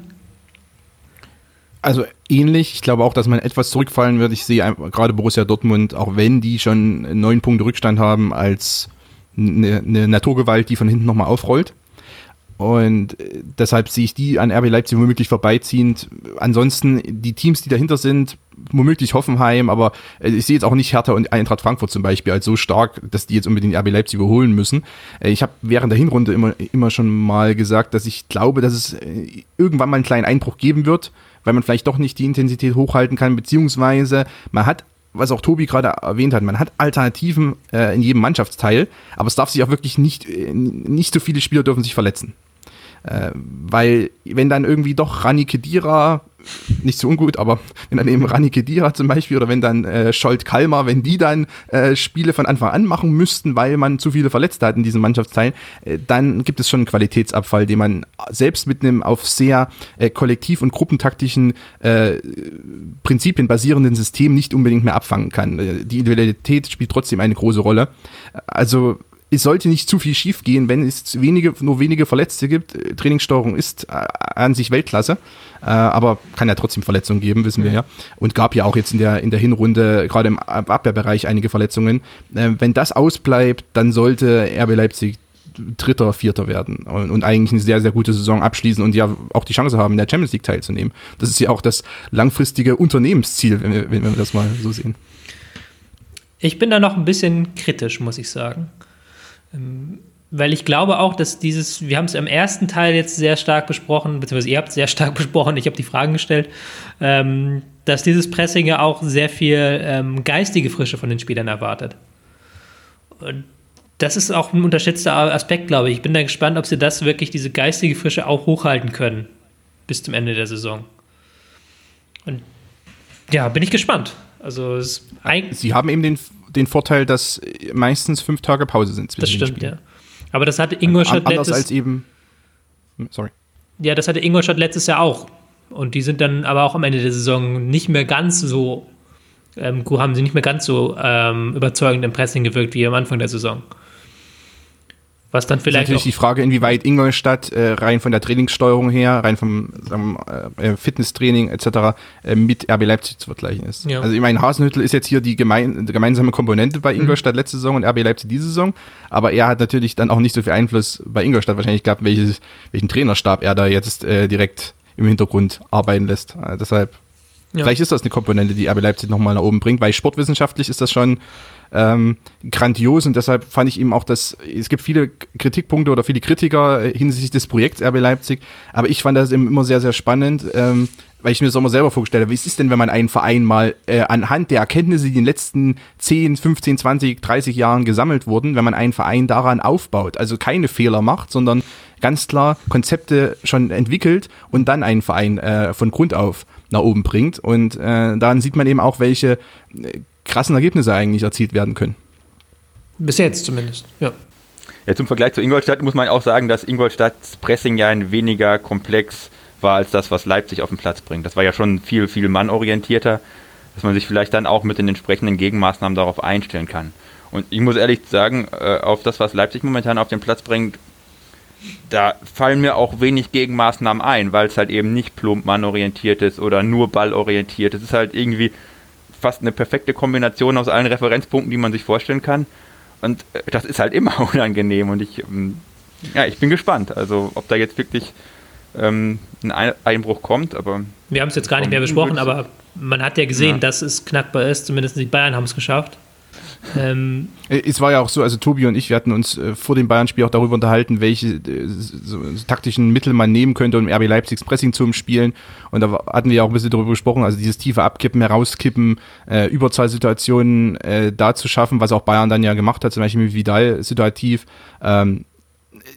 Also ähnlich. Ich glaube auch, dass man etwas zurückfallen wird. Ich sehe gerade Borussia Dortmund, auch wenn die schon neun Punkte Rückstand haben, als eine, eine Naturgewalt, die von hinten nochmal aufrollt. Und äh, deshalb sehe ich die an RB Leipzig womöglich vorbeiziehend. Ansonsten die Teams, die dahinter sind, womöglich Hoffenheim, aber äh, ich sehe jetzt auch nicht Hertha und Eintracht Frankfurt zum Beispiel als so stark, dass die jetzt unbedingt RB Leipzig überholen müssen. Äh, ich habe während der Hinrunde immer, immer schon mal gesagt, dass ich glaube, dass es irgendwann mal einen kleinen Einbruch geben wird, weil man vielleicht doch nicht die Intensität hochhalten kann, beziehungsweise man hat was auch Tobi gerade erwähnt hat, man hat Alternativen äh, in jedem Mannschaftsteil, aber es darf sich auch wirklich nicht, nicht so viele Spieler dürfen sich verletzen. Äh, weil wenn dann irgendwie doch Rani Kedira nicht so ungut, aber wenn dann eben Rani Kedira zum Beispiel oder wenn dann äh, Scholt Kalmar, wenn die dann äh, Spiele von Anfang an machen müssten, weil man zu viele Verletzte hat in diesem Mannschaftsteil, äh, dann gibt es schon einen Qualitätsabfall, den man selbst mit einem auf sehr äh, kollektiv- und gruppentaktischen äh, Prinzipien basierenden System nicht unbedingt mehr abfangen kann. Äh, die Individualität spielt trotzdem eine große Rolle. Also es sollte nicht zu viel schief gehen, wenn es wenige, nur wenige Verletzte gibt. Äh, Trainingssteuerung ist äh, an sich Weltklasse, äh, aber kann ja trotzdem Verletzungen geben, wissen wir ja. Und gab ja auch jetzt in der, in der Hinrunde, gerade im Abwehrbereich, einige Verletzungen. Wenn das ausbleibt, dann sollte RB Leipzig Dritter, Vierter werden und, und, eigentlich eine sehr, sehr gute Saison abschließen und ja auch die Chance haben, in der Champions League teilzunehmen. Das ist ja auch das langfristige Unternehmensziel, wenn wir, wenn wir das mal so sehen. Ich bin da noch ein bisschen kritisch, muss ich sagen. Ähm, weil ich glaube auch, dass dieses, wir haben es im ersten Teil jetzt sehr stark besprochen, beziehungsweise ihr habt es sehr stark besprochen, ich habe die Fragen gestellt, ähm, dass dieses Pressing ja auch sehr viel ähm, geistige Frische von den Spielern erwartet. Und das ist auch ein unterschätzter Aspekt, glaube ich. Ich bin da gespannt, ob sie das wirklich, diese geistige Frische auch hochhalten können bis zum Ende der Saison. Und ja, bin ich gespannt. Also sie haben eben den den Vorteil, dass meistens fünf Tage Pause sind. Das stimmt, ja. Aber das hatte Ingolstadt Anders letztes als eben. Hm, sorry. Ja, das hatte Ingolstadt letztes Jahr auch. Und die sind dann aber auch am Ende der Saison nicht mehr ganz so, ähm, haben sie nicht mehr ganz so ähm, überzeugend im Pressing gewirkt wie am Anfang der Saison. Was dann vielleicht. Das ist natürlich die Frage, inwieweit Ingolstadt äh, rein von der Trainingssteuerung her, rein vom sagen, äh, Fitnesstraining etc. Äh, mit RB Leipzig zu vergleichen ist. Ja. Also ich meine, Hasenhüttel ist jetzt hier die, gemein, gemeinsame Komponente bei mhm. Ingolstadt mhm. letzte Saison und RB Leipzig diese Saison, aber er hat natürlich dann auch nicht so viel Einfluss bei Ingolstadt wahrscheinlich gehabt, welches, welchen Trainerstab er da jetzt äh, direkt im Hintergrund arbeiten lässt. Also deshalb, ja. vielleicht ist das eine Komponente, die RB Leipzig nochmal nach oben bringt, weil sportwissenschaftlich ist das schon ähm, grandios und deshalb fand ich eben auch, dass es gibt viele Kritikpunkte oder viele Kritiker äh, hinsichtlich des Projekts RB Leipzig, aber ich fand das eben immer sehr, sehr spannend, ähm, weil ich mir das auch mal selber vorgestellt habe, wie ist es denn, wenn man einen Verein mal äh, anhand der Erkenntnisse, die in den letzten 10, 15, 20, 30 Jahren gesammelt wurden, wenn man einen Verein daran aufbaut, also keine Fehler macht, sondern ganz klar Konzepte schon entwickelt und dann einen Verein äh, von Grund auf nach oben bringt. Und äh, daran sieht man eben auch, welche äh, krassen Ergebnisse eigentlich erzielt werden können. Bis jetzt zumindest, ja. Ja, zum Vergleich zu Ingolstadt muss man auch sagen, dass Ingolstadts Pressing ja ein weniger komplex war als das, was Leipzig auf den Platz bringt. Das war ja schon viel, viel mannorientierter, dass man sich vielleicht dann auch mit den entsprechenden Gegenmaßnahmen darauf einstellen kann. Und ich muss ehrlich sagen, äh, auf das, was Leipzig momentan auf den Platz bringt, da fallen mir auch wenig Gegenmaßnahmen ein, weil es halt eben nicht plump mannorientiert ist oder nur ballorientiert. Es ist halt irgendwie fast eine perfekte Kombination aus allen Referenzpunkten, die man sich vorstellen kann. Und äh, das ist halt immer unangenehm und ich, ähm, ja, ich bin gespannt. Also, ob da jetzt wirklich ähm, ein Einbruch kommt, aber. Wir haben es jetzt gar nicht mehr besprochen, aber man hat ja gesehen, ja. dass es knackbar ist. Zumindest die Bayern haben es geschafft. Ähm, äh, es war ja auch so, also Tobi und ich, wir hatten uns äh, vor dem Bayern-Spiel auch darüber unterhalten, welche äh, so, so taktischen Mittel man nehmen könnte, um RB Leipzigs Pressing zu umspielen. Und da hatten wir auch ein bisschen darüber gesprochen, also dieses tiefe Abkippen, Herauskippen, äh, Überzahlsituationen äh, da zu schaffen, was auch Bayern dann ja gemacht hat, zum Beispiel mit Vidal situativ, ähm,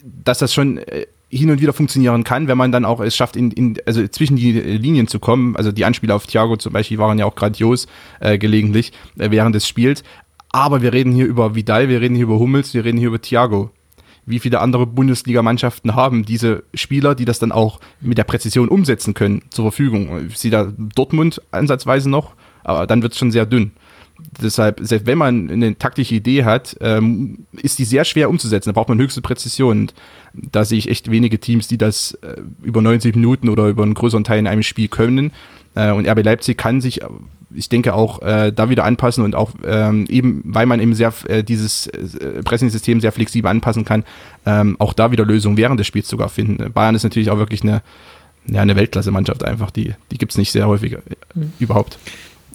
dass das schon äh, hin und wieder funktionieren kann, wenn man dann auch es schafft, in, in, also zwischen die Linien zu kommen. Also die Anspiele auf Thiago zum Beispiel waren ja auch grandios äh, gelegentlich äh, während des Spiels. Aber wir reden hier über Vidal, wir reden hier über Hummels, wir reden hier über Thiago. Wie viele andere Bundesligamannschaften haben diese Spieler, die das dann auch mit der Präzision umsetzen können, zur Verfügung? Ich sehe da Dortmund ansatzweise noch, aber dann wird es schon sehr dünn. Deshalb, selbst wenn man eine taktische Idee hat, ähm, ist die sehr schwer umzusetzen. Da braucht man höchste Präzision. Und da sehe ich echt wenige Teams, die das äh, über 90 Minuten oder über einen größeren Teil in einem Spiel können. Äh, und RB Leipzig kann sich ich denke auch äh, da wieder anpassen und auch ähm, eben, weil man eben sehr äh, dieses äh, Pressing-System sehr flexibel anpassen kann, ähm, auch da wieder Lösungen während des Spiels sogar finden. Bayern ist natürlich auch wirklich eine, ja, eine Weltklasse-Mannschaft einfach, die, die gibt es nicht sehr häufig äh, mhm. überhaupt.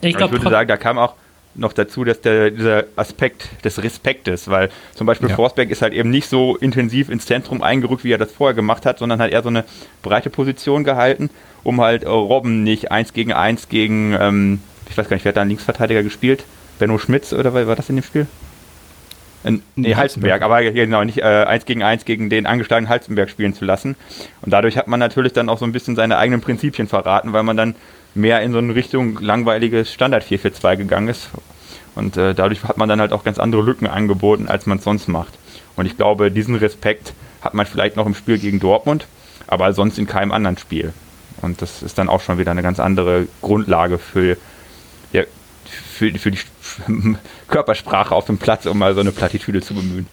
Ich, glaub, ich würde sagen, da kam auch noch dazu, dass der, dieser Aspekt des Respektes, weil zum Beispiel ja. Forsberg ist halt eben nicht so intensiv ins Zentrum eingerückt, wie er das vorher gemacht hat, sondern hat eher so eine breite Position gehalten, um halt äh, Robben nicht eins gegen eins gegen ähm, ich weiß gar nicht, wer hat da einen Linksverteidiger gespielt? Benno Schmitz oder war das in dem Spiel? In, nee, Halzenberg, aber genau, nicht äh, eins gegen eins gegen den angeschlagenen Halzenberg spielen zu lassen. Und dadurch hat man natürlich dann auch so ein bisschen seine eigenen Prinzipien verraten, weil man dann mehr in so eine Richtung langweiliges Standard 4-4-2 gegangen ist. Und äh, dadurch hat man dann halt auch ganz andere Lücken angeboten, als man es sonst macht. Und ich glaube, diesen Respekt hat man vielleicht noch im Spiel gegen Dortmund, aber sonst in keinem anderen Spiel. Und das ist dann auch schon wieder eine ganz andere Grundlage für ja, für, für die Körpersprache auf dem Platz, um mal so eine Plattitüde zu bemühen.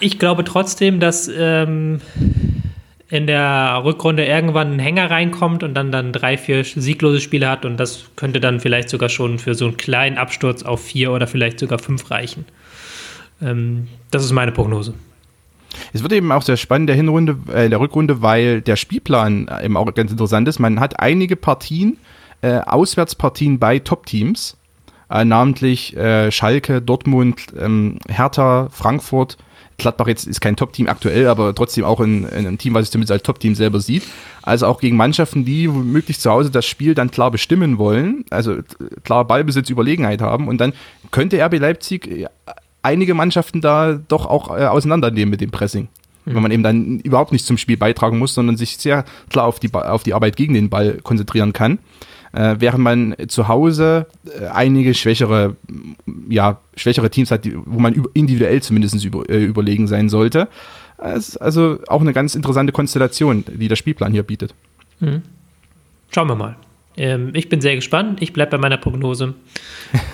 Ich glaube trotzdem, dass ähm, in der Rückrunde irgendwann ein Hänger reinkommt und dann, dann drei, vier sieglose Spiele hat und das könnte dann vielleicht sogar schon für so einen kleinen Absturz auf vier oder vielleicht sogar fünf reichen. Ähm, das ist meine Prognose. Es wird eben auch sehr spannend der Hinrunde, äh, der Rückrunde, weil der Spielplan eben auch ganz interessant ist. Man hat einige Partien, äh, Auswärtspartien bei Top-Teams, äh, namentlich äh, Schalke, Dortmund, ähm, Hertha, Frankfurt. Gladbach jetzt ist kein Top-Team aktuell, aber trotzdem auch ein, ein Team, was sich zumindest als Top-Team selber sieht. Also auch gegen Mannschaften, die womöglich zu Hause das Spiel dann klar bestimmen wollen, also klar Ballbesitz, Überlegenheit haben. Und dann könnte RB Leipzig äh, einige Mannschaften da doch auch äh, auseinandernehmen mit dem Pressing. Mhm. Wenn man eben dann überhaupt nicht zum Spiel beitragen muss, sondern sich sehr klar auf die, auf die Arbeit gegen den Ball konzentrieren kann äh, während man zu Hause äh, einige schwächere, ja, schwächere Teams hat, die, wo man individuell zumindest über, äh, überlegen sein sollte. Es ist also auch eine ganz interessante Konstellation, die der Spielplan hier bietet. Mhm. Schauen wir mal. Ähm, ich bin sehr gespannt. Ich bleibe bei meiner Prognose.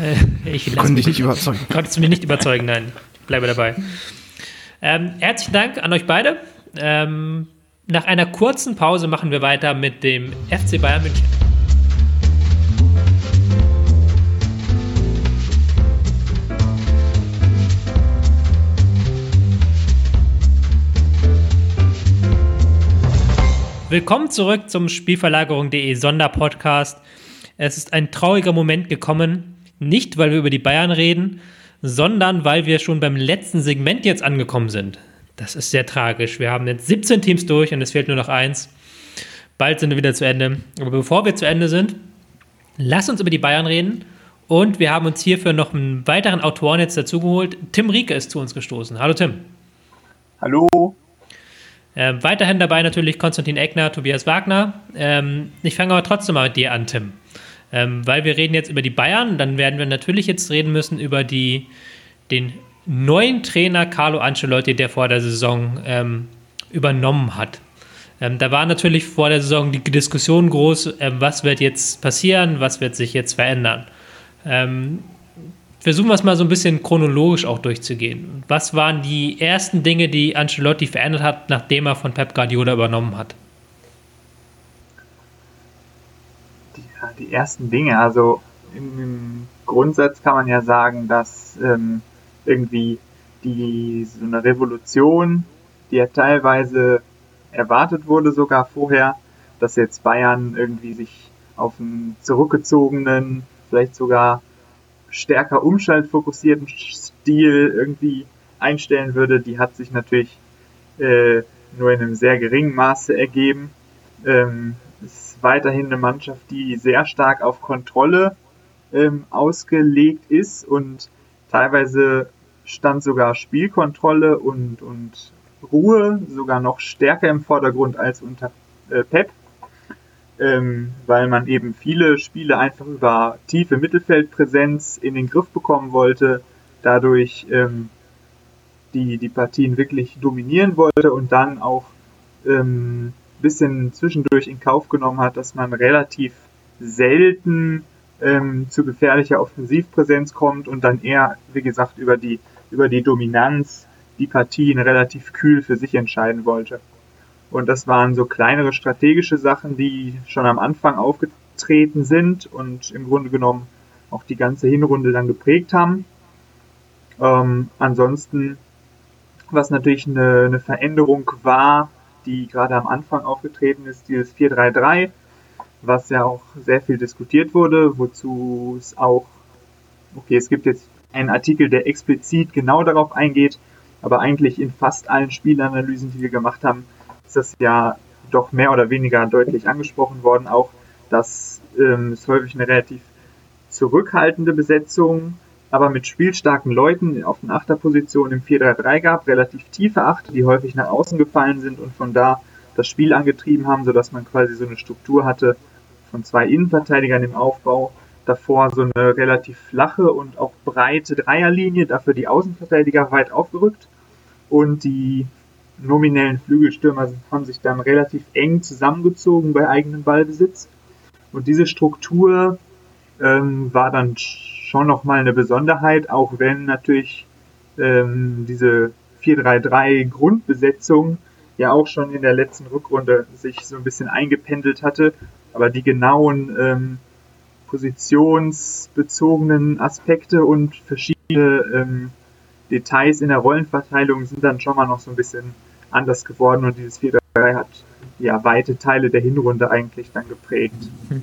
Äh, ich Konnte dich nicht überzeugen. Konntest du mich nicht überzeugen, nein. Ich bleibe dabei. Ähm, herzlichen Dank an euch beide. Ähm, nach einer kurzen Pause machen wir weiter mit dem FC Bayern München. Willkommen zurück zum Spielverlagerung.de Sonderpodcast. Es ist ein trauriger Moment gekommen, nicht weil wir über die Bayern reden, sondern weil wir schon beim letzten Segment jetzt angekommen sind. Das ist sehr tragisch. Wir haben jetzt 17 Teams durch und es fehlt nur noch eins. Bald sind wir wieder zu Ende. Aber bevor wir zu Ende sind, lass uns über die Bayern reden. Und wir haben uns hierfür noch einen weiteren Autoren jetzt dazugeholt. Tim Rieke ist zu uns gestoßen. Hallo Tim. Hallo. Ähm, weiterhin dabei natürlich Konstantin Eckner, Tobias Wagner. Ähm, ich fange aber trotzdem mal mit dir an, Tim. Ähm, weil wir reden jetzt über die Bayern, dann werden wir natürlich jetzt reden müssen über die, den neuen Trainer Carlo Ancelotti, der vor der Saison ähm, übernommen hat. Ähm, da war natürlich vor der Saison die Diskussion groß, ähm, was wird jetzt passieren, was wird sich jetzt verändern. Versuchen wir es mal so ein bisschen chronologisch auch durchzugehen. Was waren die ersten Dinge, die Ancelotti verändert hat, nachdem er von Pep Guardiola übernommen hat? Die, die ersten Dinge, also im, im, Grundsatz kann man ja sagen, dass ähm, irgendwie die so eine Revolution, die ja teilweise erwartet wurde sogar vorher, dass jetzt Bayern irgendwie sich auf einen zurückgezogenen, vielleicht sogar stärker umschaltfokussierten Stil irgendwie einstellen würde, die hat sich natürlich äh, nur in einem sehr geringen Maße ergeben. Ähm, ist weiterhin eine Mannschaft, die sehr stark auf Kontrolle ähm, ausgelegt ist und teilweise stand sogar Spielkontrolle und, und Ruhe sogar noch stärker im Vordergrund als unter äh, Pep ähm, weil man eben viele Spiele einfach über tiefe Mittelfeldpräsenz in den Griff bekommen wollte, dadurch ähm, die, die Partien wirklich dominieren wollte und dann auch ähm, bisschen zwischendurch in Kauf genommen hat, dass man relativ selten ähm, zu gefährlicher Offensivpräsenz kommt und dann eher, wie gesagt, über die, über die Dominanz die Partien relativ kühl für sich entscheiden wollte. Und das waren so kleinere strategische Sachen, die schon am Anfang aufgetreten sind und im Grunde genommen auch die ganze Hinrunde dann geprägt haben. Ähm, ansonsten, was natürlich eine, eine Veränderung war, die gerade am Anfang aufgetreten ist, dieses 4-3-3, was ja auch sehr viel diskutiert wurde, wozu es auch, okay, es gibt jetzt einen Artikel, der explizit genau darauf eingeht, aber eigentlich in fast allen Spielanalysen, die wir gemacht haben, ist das ja doch mehr oder weniger deutlich angesprochen worden, auch dass ähm, es häufig eine relativ zurückhaltende Besetzung, aber mit spielstarken Leuten auf den Achterpositionen im 4-3-3 gab, relativ tiefe Achter, die häufig nach außen gefallen sind und von da das Spiel angetrieben haben, sodass man quasi so eine Struktur hatte von zwei Innenverteidigern im Aufbau, davor so eine relativ flache und auch breite Dreierlinie, dafür die Außenverteidiger weit aufgerückt und die nominellen Flügelstürmer haben sich dann relativ eng zusammengezogen bei eigenem Ballbesitz. Und diese Struktur ähm, war dann schon nochmal eine Besonderheit, auch wenn natürlich ähm, diese 4-3-3 Grundbesetzung ja auch schon in der letzten Rückrunde sich so ein bisschen eingependelt hatte. Aber die genauen ähm, positionsbezogenen Aspekte und verschiedene ähm, Details in der Rollenverteilung sind dann schon mal noch so ein bisschen anders geworden und dieses 4-3 hat ja weite Teile der Hinrunde eigentlich dann geprägt. Mhm.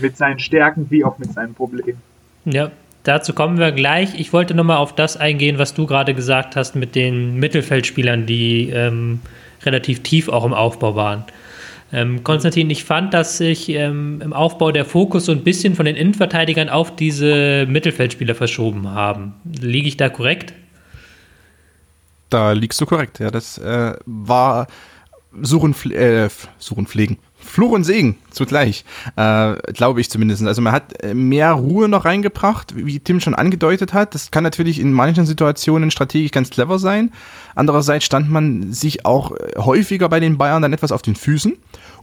Mit seinen Stärken wie auch mit seinen Problemen. Ja, dazu kommen wir gleich. Ich wollte nochmal auf das eingehen, was du gerade gesagt hast mit den Mittelfeldspielern, die ähm, relativ tief auch im Aufbau waren. Ähm, Konstantin, ich fand, dass sich ähm, im Aufbau der Fokus so ein bisschen von den Innenverteidigern auf diese Mittelfeldspieler verschoben haben. Liege ich da korrekt? Da liegst du korrekt, ja. Das äh, war Suchen, äh, Suchen pflegen. Fluch und Segen zugleich, äh, glaube ich zumindest. Also man hat äh, mehr Ruhe noch reingebracht, wie Tim schon angedeutet hat. Das kann natürlich in manchen Situationen strategisch ganz clever sein. Andererseits stand man sich auch äh, häufiger bei den Bayern dann etwas auf den Füßen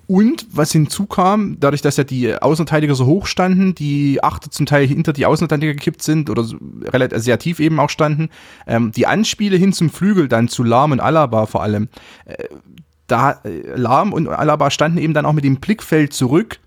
und was hinzukam, dadurch, dass ja die Außenverteidiger so hoch standen, die Achte zum Teil hinter die Außenverteidiger gekippt sind oder relativ sehr tief eben auch standen, ähm, die Anspiele hin zum Flügel dann zu Lahm und Alaba vor allem, äh, da äh, Lahm und Alaba standen eben dann auch mit dem Blickfeld zurück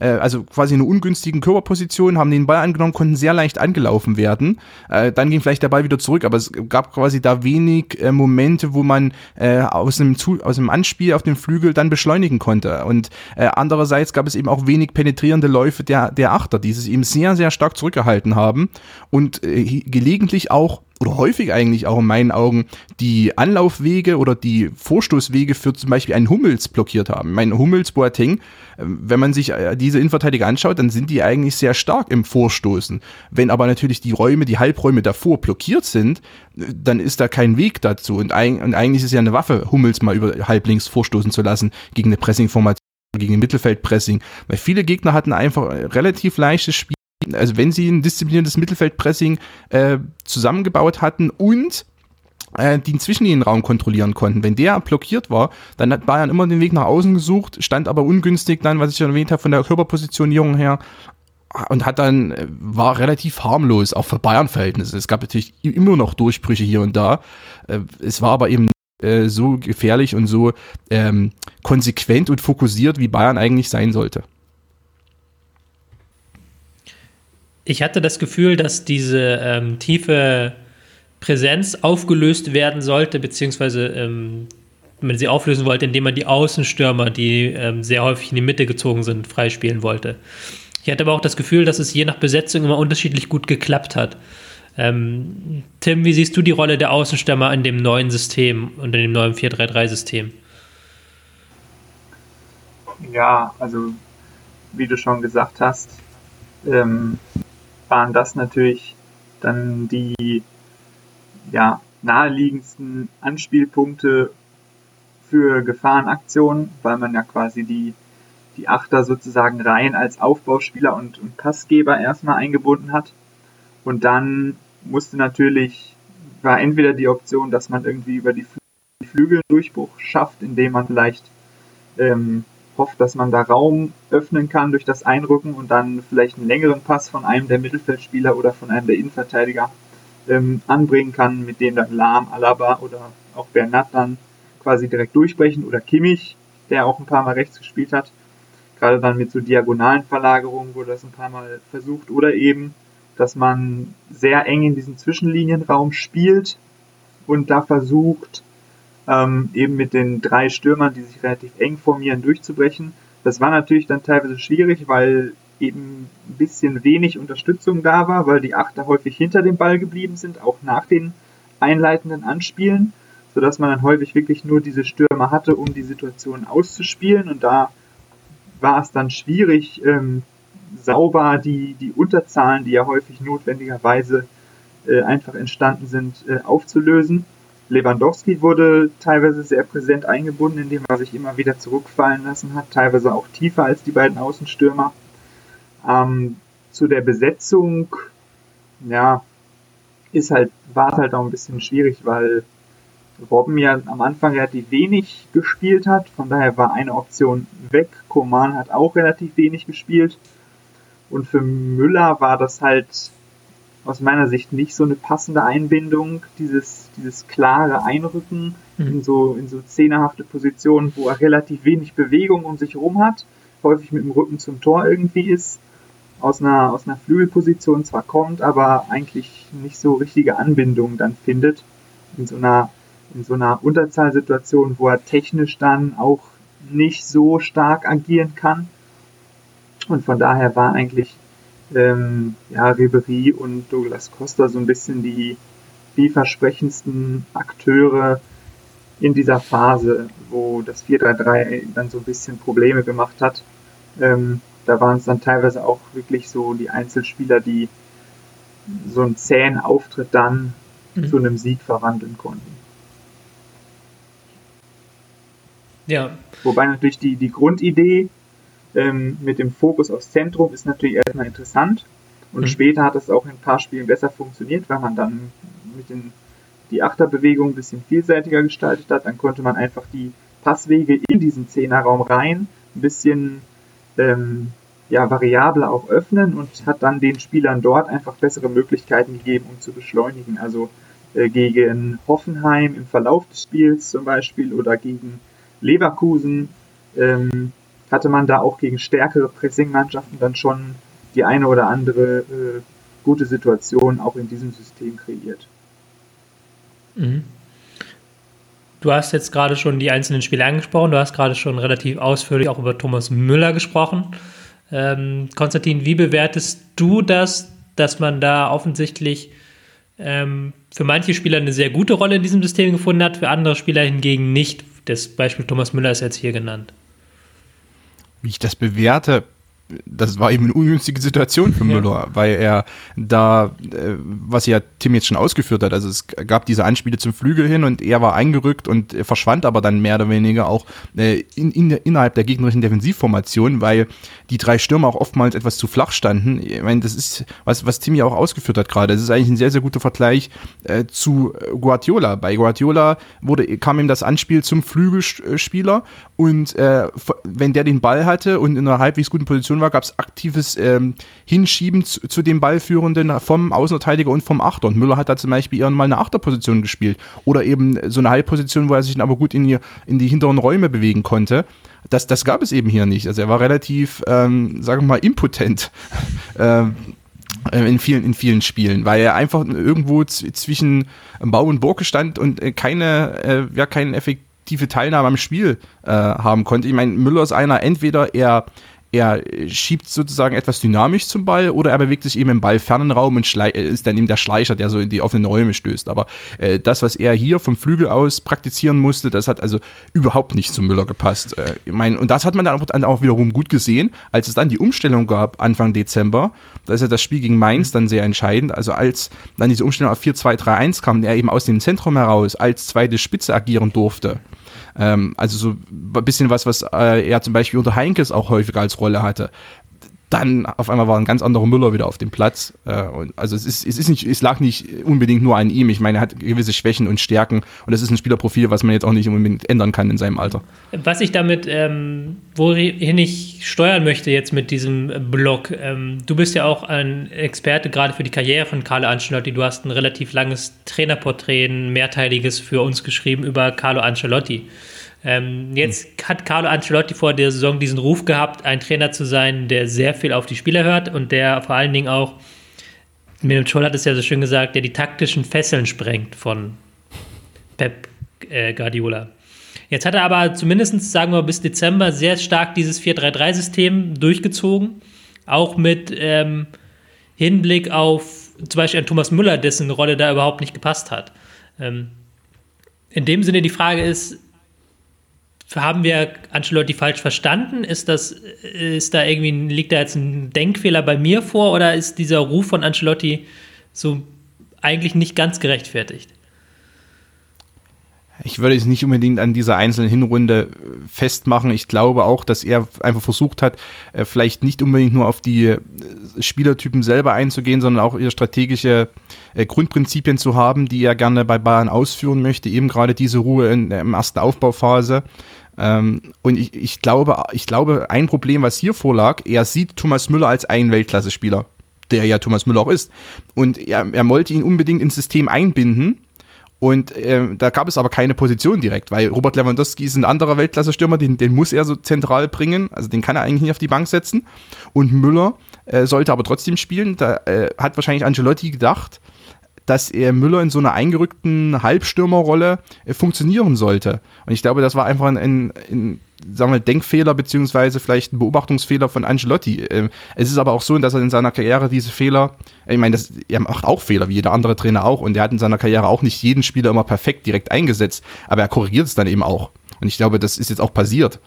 äh, also quasi in einer ungünstigen Körperposition, haben den Ball angenommen, konnten sehr leicht angelaufen werden. Äh, dann ging vielleicht der Ball wieder zurück, aber es gab quasi da wenig äh, Momente, wo man äh, aus, einem Zu aus einem Anspiel auf dem Flügel dann beschleunigen konnte. Und äh, andererseits gab es eben auch wenig penetrierende Läufe der, der Achter, die sich eben sehr, sehr stark zurückgehalten haben und äh, gelegentlich auch oder häufig eigentlich auch in meinen Augen die Anlaufwege oder die Vorstoßwege für zum Beispiel einen Hummels blockiert haben. Mein Hummels, Boateng, äh, wenn man sich äh, diese Innenverteidiger anschaut, dann sind die eigentlich sehr stark im Vorstoßen. Wenn aber natürlich die Räume, die Halbräume davor blockiert sind, äh, dann ist da kein Weg dazu. Und, eigentlich ist es ja eine Waffe, Hummels mal über halblinks vorstoßen zu lassen gegen eine Pressingformation gegen ein Mittelfeldpressing, weil viele Gegner hatten einfach relativ leichtes Spiel also wenn sie ein diszipliniertes Mittelfeldpressing äh, zusammengebaut hatten und äh, den Zwischenlinienraum kontrollieren konnten. Wenn der blockiert war, dann hat Bayern immer den Weg nach außen gesucht, stand aber ungünstig dann, was ich schon erwähnt habe, von der Körperpositionierung her und hat dann, äh, war relativ harmlos, auch für Bayern-Verhältnisse. Es gab natürlich immer noch Durchbrüche hier und da. Äh, es war aber eben äh, so gefährlich und so ähm, konsequent und fokussiert, wie Bayern eigentlich sein sollte. Ich hatte das Gefühl, dass diese ähm, tiefe Präsenz aufgelöst werden sollte, beziehungsweise ähm, man sie auflösen wollte, indem man die Außenstürmer, die ähm, sehr häufig in die Mitte gezogen sind, freispielen wollte. Ich hatte aber auch das Gefühl, dass es je nach Besetzung immer unterschiedlich gut geklappt hat. Ähm, Tim, wie siehst du die Rolle der Außenstürmer in dem neuen System und in dem neuen 4-3-3-System? Ja, also wie du schon gesagt hast, ähm, waren das natürlich dann die ja, naheliegendsten Anspielpunkte für Gefahrenaktionen, weil man ja quasi die, die Achter sozusagen rein als Aufbauspieler und, und Passgeber erstmal eingebunden hat. Und dann musste natürlich, war entweder die Option, dass man irgendwie über die Flügel Durchbruch schafft, indem man vielleicht ähm, hofft, dass man da Raum öffnen kann durch das Einrücken und dann vielleicht einen längeren Pass von einem der Mittelfeldspieler oder von einem der Innenverteidiger ähm, anbringen kann, mit dem dann Lahm, Alaba oder auch Bernat dann quasi direkt durchbrechen oder Kimmich, der auch ein paar Mal rechts gespielt hat. Gerade dann mit so diagonalen Verlagerungen wurde das ein paar Mal versucht oder eben, dass man sehr eng in diesen Zwischenlinienraum spielt und da versucht, ähm, eben mit den drei Stürmern, die sich relativ eng formieren, durchzubrechen. Das war natürlich dann teilweise schwierig, weil eben ein bisschen wenig Unterstützung da war, weil die Achter häufig hinter dem Ball geblieben sind, auch nach den einleitenden Anspielen, sodass man dann häufig wirklich nur diese Stürmer hatte, um die Situation auszuspielen. Und da war es dann schwierig, ähm, sauber die, die Unterzahlen, die ja häufig notwendigerweise äh, einfach entstanden sind, äh, aufzulösen. Lewandowski wurde teilweise sehr präsent eingebunden, indem er sich immer wieder zurückfallen lassen hat, teilweise auch tiefer als die beiden Außenstürmer. Ähm, zu der Besetzung, ja, ist halt, war es halt auch ein bisschen schwierig, weil Robben ja am Anfang relativ wenig gespielt hat, von daher war eine Option weg. Koman hat auch relativ wenig gespielt. Und für Müller war das halt aus meiner Sicht nicht so eine passende Einbindung, dieses, dieses klare Einrücken mhm. in so, in so zehnerhafte Positionen, wo er relativ wenig Bewegung um sich herum hat, häufig mit dem Rücken zum Tor irgendwie ist aus einer, aus einer Flügelposition zwar kommt, aber eigentlich nicht so richtige Anbindung dann findet. In so einer, in so einer Unterzahlsituation, wo er technisch dann auch nicht so stark agieren kann. Und von daher war eigentlich ähm, ja, Ribery und Douglas Costa so ein bisschen die vielversprechendsten Akteure in dieser Phase, wo das 4-3-3 dann so ein bisschen Probleme gemacht hat. Ähm, da waren es dann teilweise auch wirklich so die Einzelspieler, die so einen zähen Auftritt dann mhm. zu einem Sieg verwandeln konnten. Ja. Wobei natürlich die, die Grundidee ähm, mit dem Fokus aufs Zentrum ist natürlich erstmal interessant. Und mhm. später hat es auch in ein paar Spielen besser funktioniert, weil man dann mit den die Achterbewegung ein bisschen vielseitiger gestaltet hat. Dann konnte man einfach die Passwege in diesen Zehnerraum rein ein bisschen ähm, ja, variabler auch öffnen und hat dann den Spielern dort einfach bessere Möglichkeiten gegeben, um zu beschleunigen. Also äh, gegen Hoffenheim im Verlauf des Spiels zum Beispiel oder gegen Leverkusen ähm, hatte man da auch gegen stärkere Pressing-Mannschaften dann schon die eine oder andere äh, gute Situation auch in diesem System kreiert. Mhm. Du hast jetzt gerade schon die einzelnen Spiele angesprochen, du hast gerade schon relativ ausführlich auch über Thomas Müller gesprochen. Ähm, Konstantin, wie bewertest du das, dass man da offensichtlich ähm, für manche Spieler eine sehr gute Rolle in diesem System gefunden hat, für andere Spieler hingegen nicht? Das Beispiel Thomas Müller ist jetzt hier genannt. Wie ich das bewerte, das war eben eine ungünstige Situation für Müller, ja. weil er da, äh, was ja Tim jetzt schon ausgeführt hat, also es gab diese Anspiele zum Flügel hin und er war eingerückt und verschwand aber dann mehr oder weniger auch äh, in, in, innerhalb der gegnerischen Defensivformation, weil die drei Stürmer auch oftmals etwas zu flach standen. Ich meine, das ist, was, was Tim ja auch ausgeführt hat gerade, das ist eigentlich ein sehr, sehr guter Vergleich äh, zu Guardiola. Bei Guardiola wurde, kam ihm das Anspiel zum Flügelspieler und äh, wenn der den Ball hatte und in einer halbwegs guten Position War, gab es aktives ähm, Hinschieben zu, zu, dem Ballführenden vom Außenverteidiger und vom Achter. Und Müller hat da zum Beispiel eher mal eine Achterposition gespielt. Oder eben so eine Halbposition, wo er sich dann aber gut in die, in die hinteren Räume bewegen konnte. Das, das gab es eben hier nicht. Also er war relativ, ähm, sagen wir mal, impotent. ähm, in vielen, in vielen Spielen, weil er einfach irgendwo zwischen Bau und Burg stand und äh, keine, äh, ja, keinen effektive Teilnahme am Spiel äh, haben konnte. Ich meine, Müller ist einer, entweder er er schiebt sozusagen etwas dynamisch zum Ball oder er bewegt sich eben im ballfernen Raum und ist dann eben der Schleicher, der so in die offenen Räume stößt. Aber äh, das, was er hier vom Flügel aus praktizieren musste, das hat also überhaupt nicht zu Müller gepasst. Äh, ich mein, und das hat man dann auch wiederum gut gesehen, als es dann die Umstellung gab Anfang Dezember. Da ist ja das Spiel gegen Mainz dann sehr entscheidend. Also als dann diese Umstellung auf 4-2-3-1 kam, der eben aus dem Zentrum heraus als zweite Spitze agieren durfte ähm, also so ein bisschen was, was äh, er zum Beispiel unter Heinkes auch häufiger als Rolle hatte dann auf einmal war ein ganz anderer Müller wieder auf dem Platz. Äh, und also es ist, es ist nicht, es lag nicht unbedingt nur an ihm. Ich meine, er hat gewisse Schwächen und Stärken und das ist ein Spielerprofil, was man jetzt auch nicht unbedingt ändern kann in seinem Alter. Was ich damit, ähm, wohin ich steuern möchte jetzt mit diesem Blog, ähm, du bist ja auch ein Experte gerade für die Karriere von Carlo Ancelotti. Du hast ein relativ langes Trainerporträt, ein mehrteiliges für uns geschrieben über Carlo Ancelotti. Ähm, jetzt hm. hat Carlo Ancelotti vor der Saison diesen Ruf gehabt, ein Trainer zu sein, der sehr viel auf die Spieler hört und der vor allen Dingen auch, mit dem Scholl hat es ja so schön gesagt, der die taktischen Fesseln sprengt von Pep äh, Guardiola. Jetzt hat er aber zumindest, sagen wir, bis Dezember sehr stark dieses 4-3-3-System durchgezogen. Auch mit ähm, Hinblick auf zum Beispiel an Thomas Müller, dessen Rolle da überhaupt nicht gepasst hat. Ähm, in dem Sinne, die Frage ist, haben wir Ancelotti falsch verstanden? Ist das, ist da irgendwie, liegt da jetzt ein Denkfehler bei mir vor oder ist dieser Ruf von Ancelotti so eigentlich nicht ganz gerechtfertigt? Ich würde es nicht unbedingt an dieser einzelnen Hinrunde festmachen. Ich glaube auch, dass er einfach versucht hat, äh, vielleicht nicht unbedingt nur auf die äh, Spielertypen selber einzugehen, sondern auch ihre strategische äh, Grundprinzipien zu haben, die er gerne bei Bayern ausführen möchte. Eben gerade diese Ruhe in der ersten Aufbauphase und ich, ich, glaube, ich glaube, ein Problem, was hier vorlag, er sieht Thomas Müller als einen Weltklasse-Spieler, der ja Thomas Müller auch ist. Und er, er wollte ihn unbedingt ins System einbinden. Und äh, da gab es aber keine Position direkt, weil Robert Lewandowski ist ein anderer Weltklasse-Stürmer, den, den muss er so zentral bringen, also den kann er eigentlich nicht auf die Bank setzen. Und Müller äh, sollte aber trotzdem spielen. Da äh, hat wahrscheinlich Angelotti gedacht, dass er Müller in so einer eingerückten Halbstürmerrolle äh, funktionieren sollte. Und ich glaube, das war einfach ein, ein, ein sagen wir, Denkfehler beziehungsweise vielleicht ein Beobachtungsfehler von Angelotti. Ähm, es ist aber auch so, dass er in seiner Karriere diese Fehler, ich meine, das, er macht auch Fehler, wie jeder andere Trainer auch, und er hat in seiner Karriere auch nicht jeden Spieler immer perfekt direkt eingesetzt, aber er korrigiert es dann eben auch. Und ich glaube, das ist jetzt auch passiert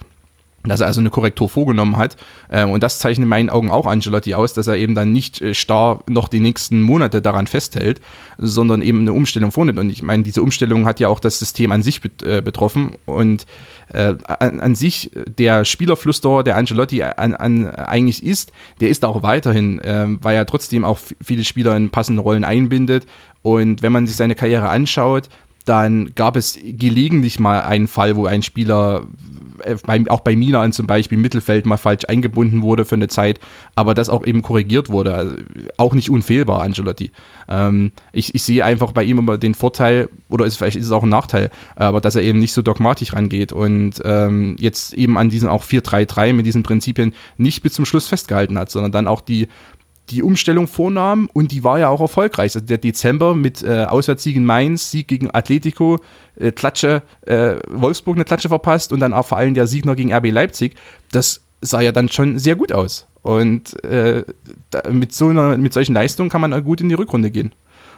dass er also eine Korrektur vorgenommen hat. Ähm, und das zeichnet in meinen Augen auch Angelotti aus, dass er eben dann nicht äh, starr noch die nächsten Monate daran festhält, sondern eben eine Umstellung vornimmt. Und ich meine, diese Umstellung hat ja auch das System an sich äh, betroffen. Und äh, an, sich, der Spielerflussdauer, der Angelotti an, an, eigentlich ist, der ist auch weiterhin, äh, weil er trotzdem auch viele Spieler in passende Rollen einbindet. Und wenn man sich seine Karriere anschaut, dann gab es gelegentlich mal einen Fall, wo ein Spieler äh, auch bei Milan zum Beispiel im Mittelfeld mal falsch eingebunden wurde für eine Zeit, aber das auch eben korrigiert wurde. Also auch nicht unfehlbar, Angelotti. Ähm, ich, ich sehe einfach bei ihm immer den Vorteil, oder ist, vielleicht ist es auch ein Nachteil, aber dass er eben nicht so dogmatisch rangeht und ähm, jetzt eben an diesen auch 4-3-3 mit diesen Prinzipien nicht bis zum Schluss festgehalten hat, sondern dann auch die die Umstellung vornahm und die war ja auch erfolgreich. Also der Dezember mit äh, Auswärtssieg in Mainz, Sieg gegen Atletico, äh, Klatsche, äh, Wolfsburg eine Klatsche verpasst und dann auch vor allem der Sieg noch gegen RB Leipzig, das sah ja dann schon sehr gut aus. Und äh, da, mit, so einer, mit solchen Leistungen kann man gut in die Rückrunde gehen.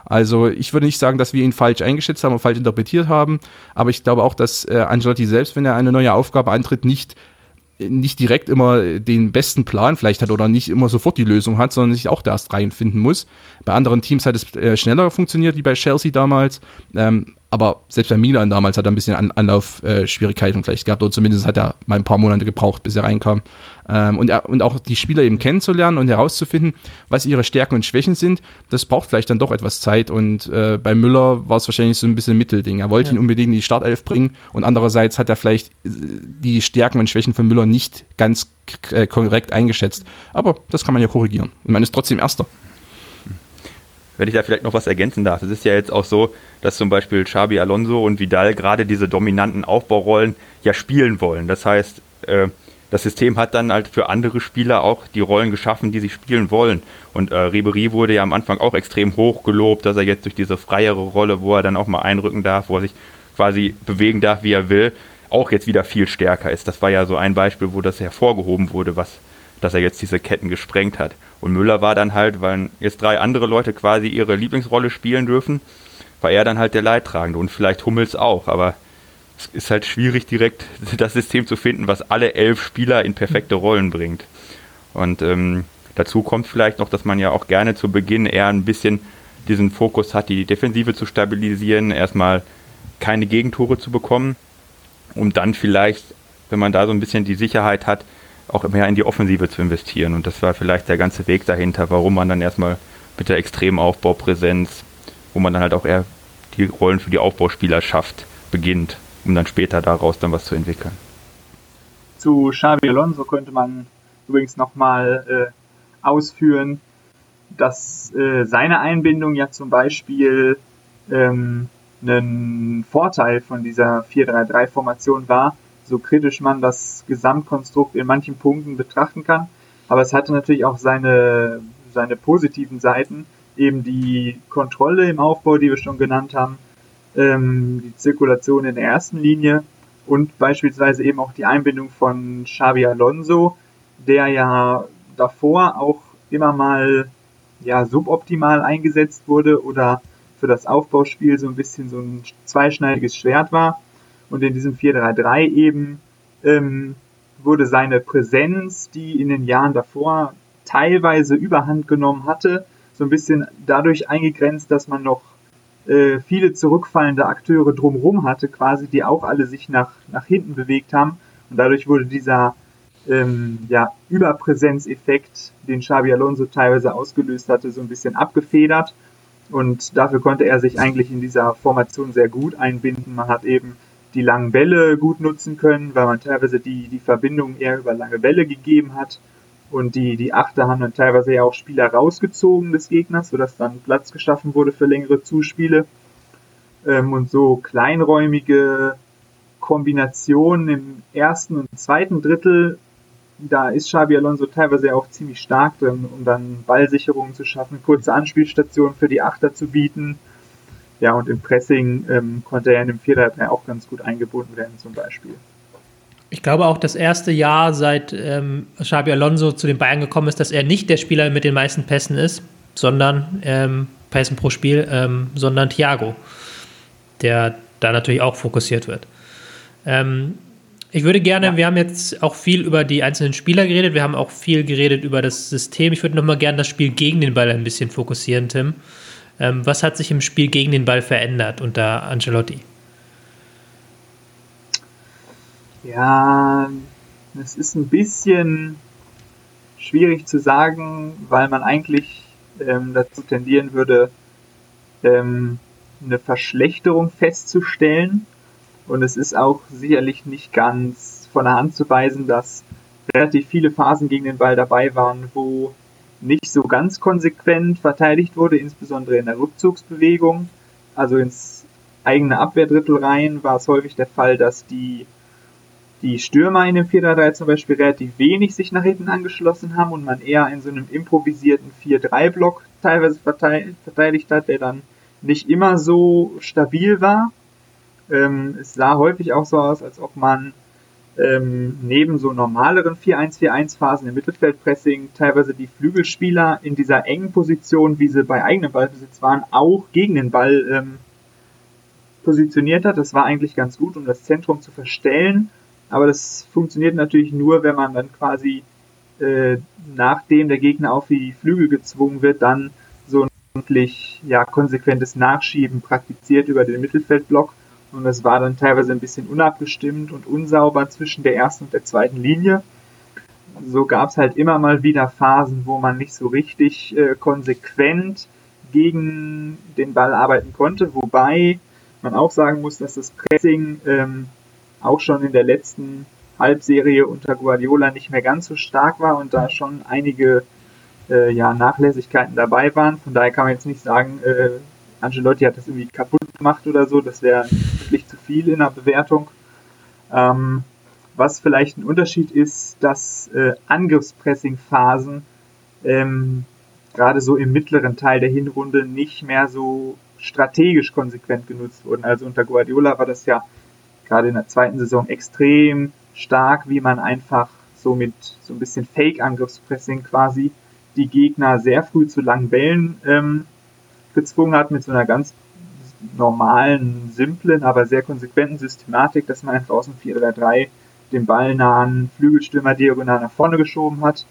Also ich würde nicht sagen, dass wir ihn falsch eingeschätzt haben und falsch interpretiert haben, aber ich glaube auch, dass äh, Angelotti selbst, wenn er eine neue Aufgabe antritt, nicht nicht direkt immer den besten Plan vielleicht hat oder nicht immer sofort die Lösung hat, sondern sich auch da erst reinfinden muss. Bei anderen Teams hat es äh, schneller funktioniert, wie bei Chelsea damals. Ähm, aber selbst bei Milan damals hat er ein bisschen An Anlaufschwierigkeiten äh, vielleicht gehabt, oder zumindest hat er mal ein paar Monate gebraucht, bis er reinkam. Ähm, und, und auch die Spieler eben kennenzulernen und herauszufinden, was ihre Stärken und Schwächen sind, das braucht vielleicht dann doch etwas Zeit. Und äh, bei Müller war es wahrscheinlich so ein bisschen ein Mittelding. Er wollte ja. ihn unbedingt in die Startelf bringen und andererseits hat er vielleicht äh, die Stärken und Schwächen von Müller nicht ganz äh, korrekt eingeschätzt. Aber das kann man ja korrigieren. Und man ist trotzdem Erster wenn ich da vielleicht noch was ergänzen darf. Es ist ja jetzt auch so, dass zum Beispiel Xabi Alonso und Vidal gerade diese dominanten Aufbaurollen ja spielen wollen. Das heißt, äh, das System hat dann halt für andere Spieler auch die Rollen geschaffen, die sie spielen wollen. Und äh, Ribery wurde ja am Anfang auch extrem hoch gelobt, dass er jetzt durch diese freiere Rolle, wo er dann auch mal einrücken darf, wo er sich quasi bewegen darf, wie er will, auch jetzt wieder viel stärker ist. Das war ja so ein Beispiel, wo das hervorgehoben wurde, was, dass er jetzt diese Ketten gesprengt hat. Und Müller war dann halt, weil jetzt drei andere Leute quasi ihre Lieblingsrolle spielen dürfen, war er dann halt der Leidtragende und vielleicht Hummels auch, aber es ist halt schwierig direkt das System zu finden, was alle elf Spieler in perfekte Rollen bringt. Und ähm, dazu kommt vielleicht noch, dass man ja auch gerne zu Beginn eher ein bisschen diesen Fokus hat, die Defensive zu stabilisieren, erstmal keine Gegentore zu bekommen, um dann vielleicht, wenn man da so ein bisschen die Sicherheit hat, auch mehr in die Offensive zu investieren. Und das war vielleicht der ganze Weg dahinter, warum man dann erstmal mit der extremen Aufbaupräsenz, wo man dann halt auch eher die Rollen für die Aufbauspieler schafft, beginnt, um dann später daraus dann was zu entwickeln. Zu Xavi Alonso könnte man übrigens nochmal äh, ausführen, dass äh, seine Einbindung ja zum Beispiel ähm, ein Vorteil von dieser 4-3-3-Formation war, so kritisch man das Gesamtkonstrukt in manchen Punkten betrachten kann. Aber es hatte natürlich auch seine, seine positiven Seiten, eben die Kontrolle im Aufbau, die wir schon genannt haben, ähm, die Zirkulation in der ersten Linie und beispielsweise eben auch die Einbindung von Xabi Alonso, der ja davor auch immer mal ja suboptimal eingesetzt wurde oder für das Aufbauspiel so ein bisschen so ein zweischneidiges Schwert war und in diesem 4-3-3 eben ähm, wurde seine Präsenz, die in den Jahren davor teilweise überhand genommen hatte, so ein bisschen dadurch eingegrenzt, dass man noch äh, viele zurückfallende Akteure drumherum hatte, quasi, die auch alle sich nach, nach hinten bewegt haben. Und dadurch wurde dieser ähm, ja, Überpräsenzeffekt, den Xabi Alonso teilweise ausgelöst hatte, so ein bisschen abgefedert. Und dafür konnte er sich eigentlich in dieser Formation sehr gut einbinden. Man hat eben die langen Bälle gut nutzen können, weil man teilweise die, die Verbindung eher über lange Bälle gegeben hat. Und die, die Achter haben dann teilweise ja auch Spieler rausgezogen des Gegners, sodass dann Platz geschaffen wurde für längere Zuspiele. Ähm, und so kleinräumige Kombinationen im ersten und zweiten Drittel, da ist Xabi Alonso teilweise auch ziemlich stark drin, um dann Ballsicherungen zu schaffen, kurze Anspielstationen für die Achter zu bieten ja, und im Pressing ähm, konnte er in dem 4-3-3 auch ganz gut eingebunden werden, zum Beispiel. Ich glaube auch das erste Jahr, seit ähm, Xabi Alonso zu den Bayern gekommen ist, dass er nicht der Spieler mit den meisten Pässen ist, sondern ähm, Pässen pro Spiel, ähm, sondern Thiago, der da natürlich auch fokussiert wird. Ähm, ich würde gerne, ja. wir haben jetzt auch viel über die einzelnen Spieler geredet, wir haben auch viel geredet über das System. Ich würde nochmal gerne das Spiel gegen den Ball ein bisschen fokussieren, Tim. Ähm, was hat sich im Spiel gegen den Ball verändert unter Ancelotti? Ja, es ist ein bisschen schwierig zu sagen, weil man eigentlich ähm, dazu tendieren würde, ähm, eine Verschlechterung festzustellen. Und es ist auch sicherlich nicht ganz von der Hand zu weisen, dass relativ viele Phasen gegen den Ball dabei waren, wo nicht so ganz konsequent verteidigt wurde, insbesondere in der Rückzugsbewegung. Also ins eigene Abwehrdrittel rein war es häufig der Fall, dass die, die Stürmer in dem 4-3-3 zum Beispiel relativ wenig sich nach hinten angeschlossen haben und man eher in so einem improvisierten 4-3-Block teilweise verteidigt hat, der dann nicht immer so stabil war. Ähm, es sah häufig auch so aus, als ob man ähm, neben so normaleren 4-1-4-1-Phasen im Mittelfeldpressing teilweise die Flügelspieler in dieser engen Position, wie sie bei eigenem Ballbesitz waren, auch gegen den Ball ähm, positioniert hat. Das war eigentlich ganz gut, um das Zentrum zu verstellen. Aber das funktioniert natürlich nur, wenn man dann quasi äh, nachdem der Gegner auf die Flügel gezwungen wird, dann so ordentlich ja, konsequentes Nachschieben praktiziert über den Mittelfeldblock und es war dann teilweise ein bisschen unabgestimmt und unsauber zwischen der ersten und der zweiten Linie. So gab es halt immer mal wieder Phasen, wo man nicht so richtig äh, konsequent gegen den Ball arbeiten konnte, wobei man auch sagen muss, dass das Pressing ähm, auch schon in der letzten Halbserie unter Guardiola nicht mehr ganz so stark war und da schon einige äh, ja, Nachlässigkeiten dabei waren. Von daher kann man jetzt nicht sagen, äh, Angelotti hat das irgendwie kaputt gemacht oder so. Das wäre wirklich zu viel in der Bewertung. Ähm, was vielleicht ein Unterschied ist, dass äh, Angriffspressing-Phasen ähm, gerade so im mittleren Teil der Hinrunde nicht mehr so strategisch konsequent genutzt wurden. Also unter Guardiola war das ja gerade in der zweiten Saison extrem stark, wie man einfach so mit so ein bisschen Fake-Angriffspressing quasi die Gegner sehr früh zu langen Bällen ähm, gezwungen hat, mit so einer ganz normalen, simplen, aber sehr konsequenten Systematik, dass man einfach aus dem 4-3-3 den ballnahen Flügelstürmer diagonal nach vorne geschoben hat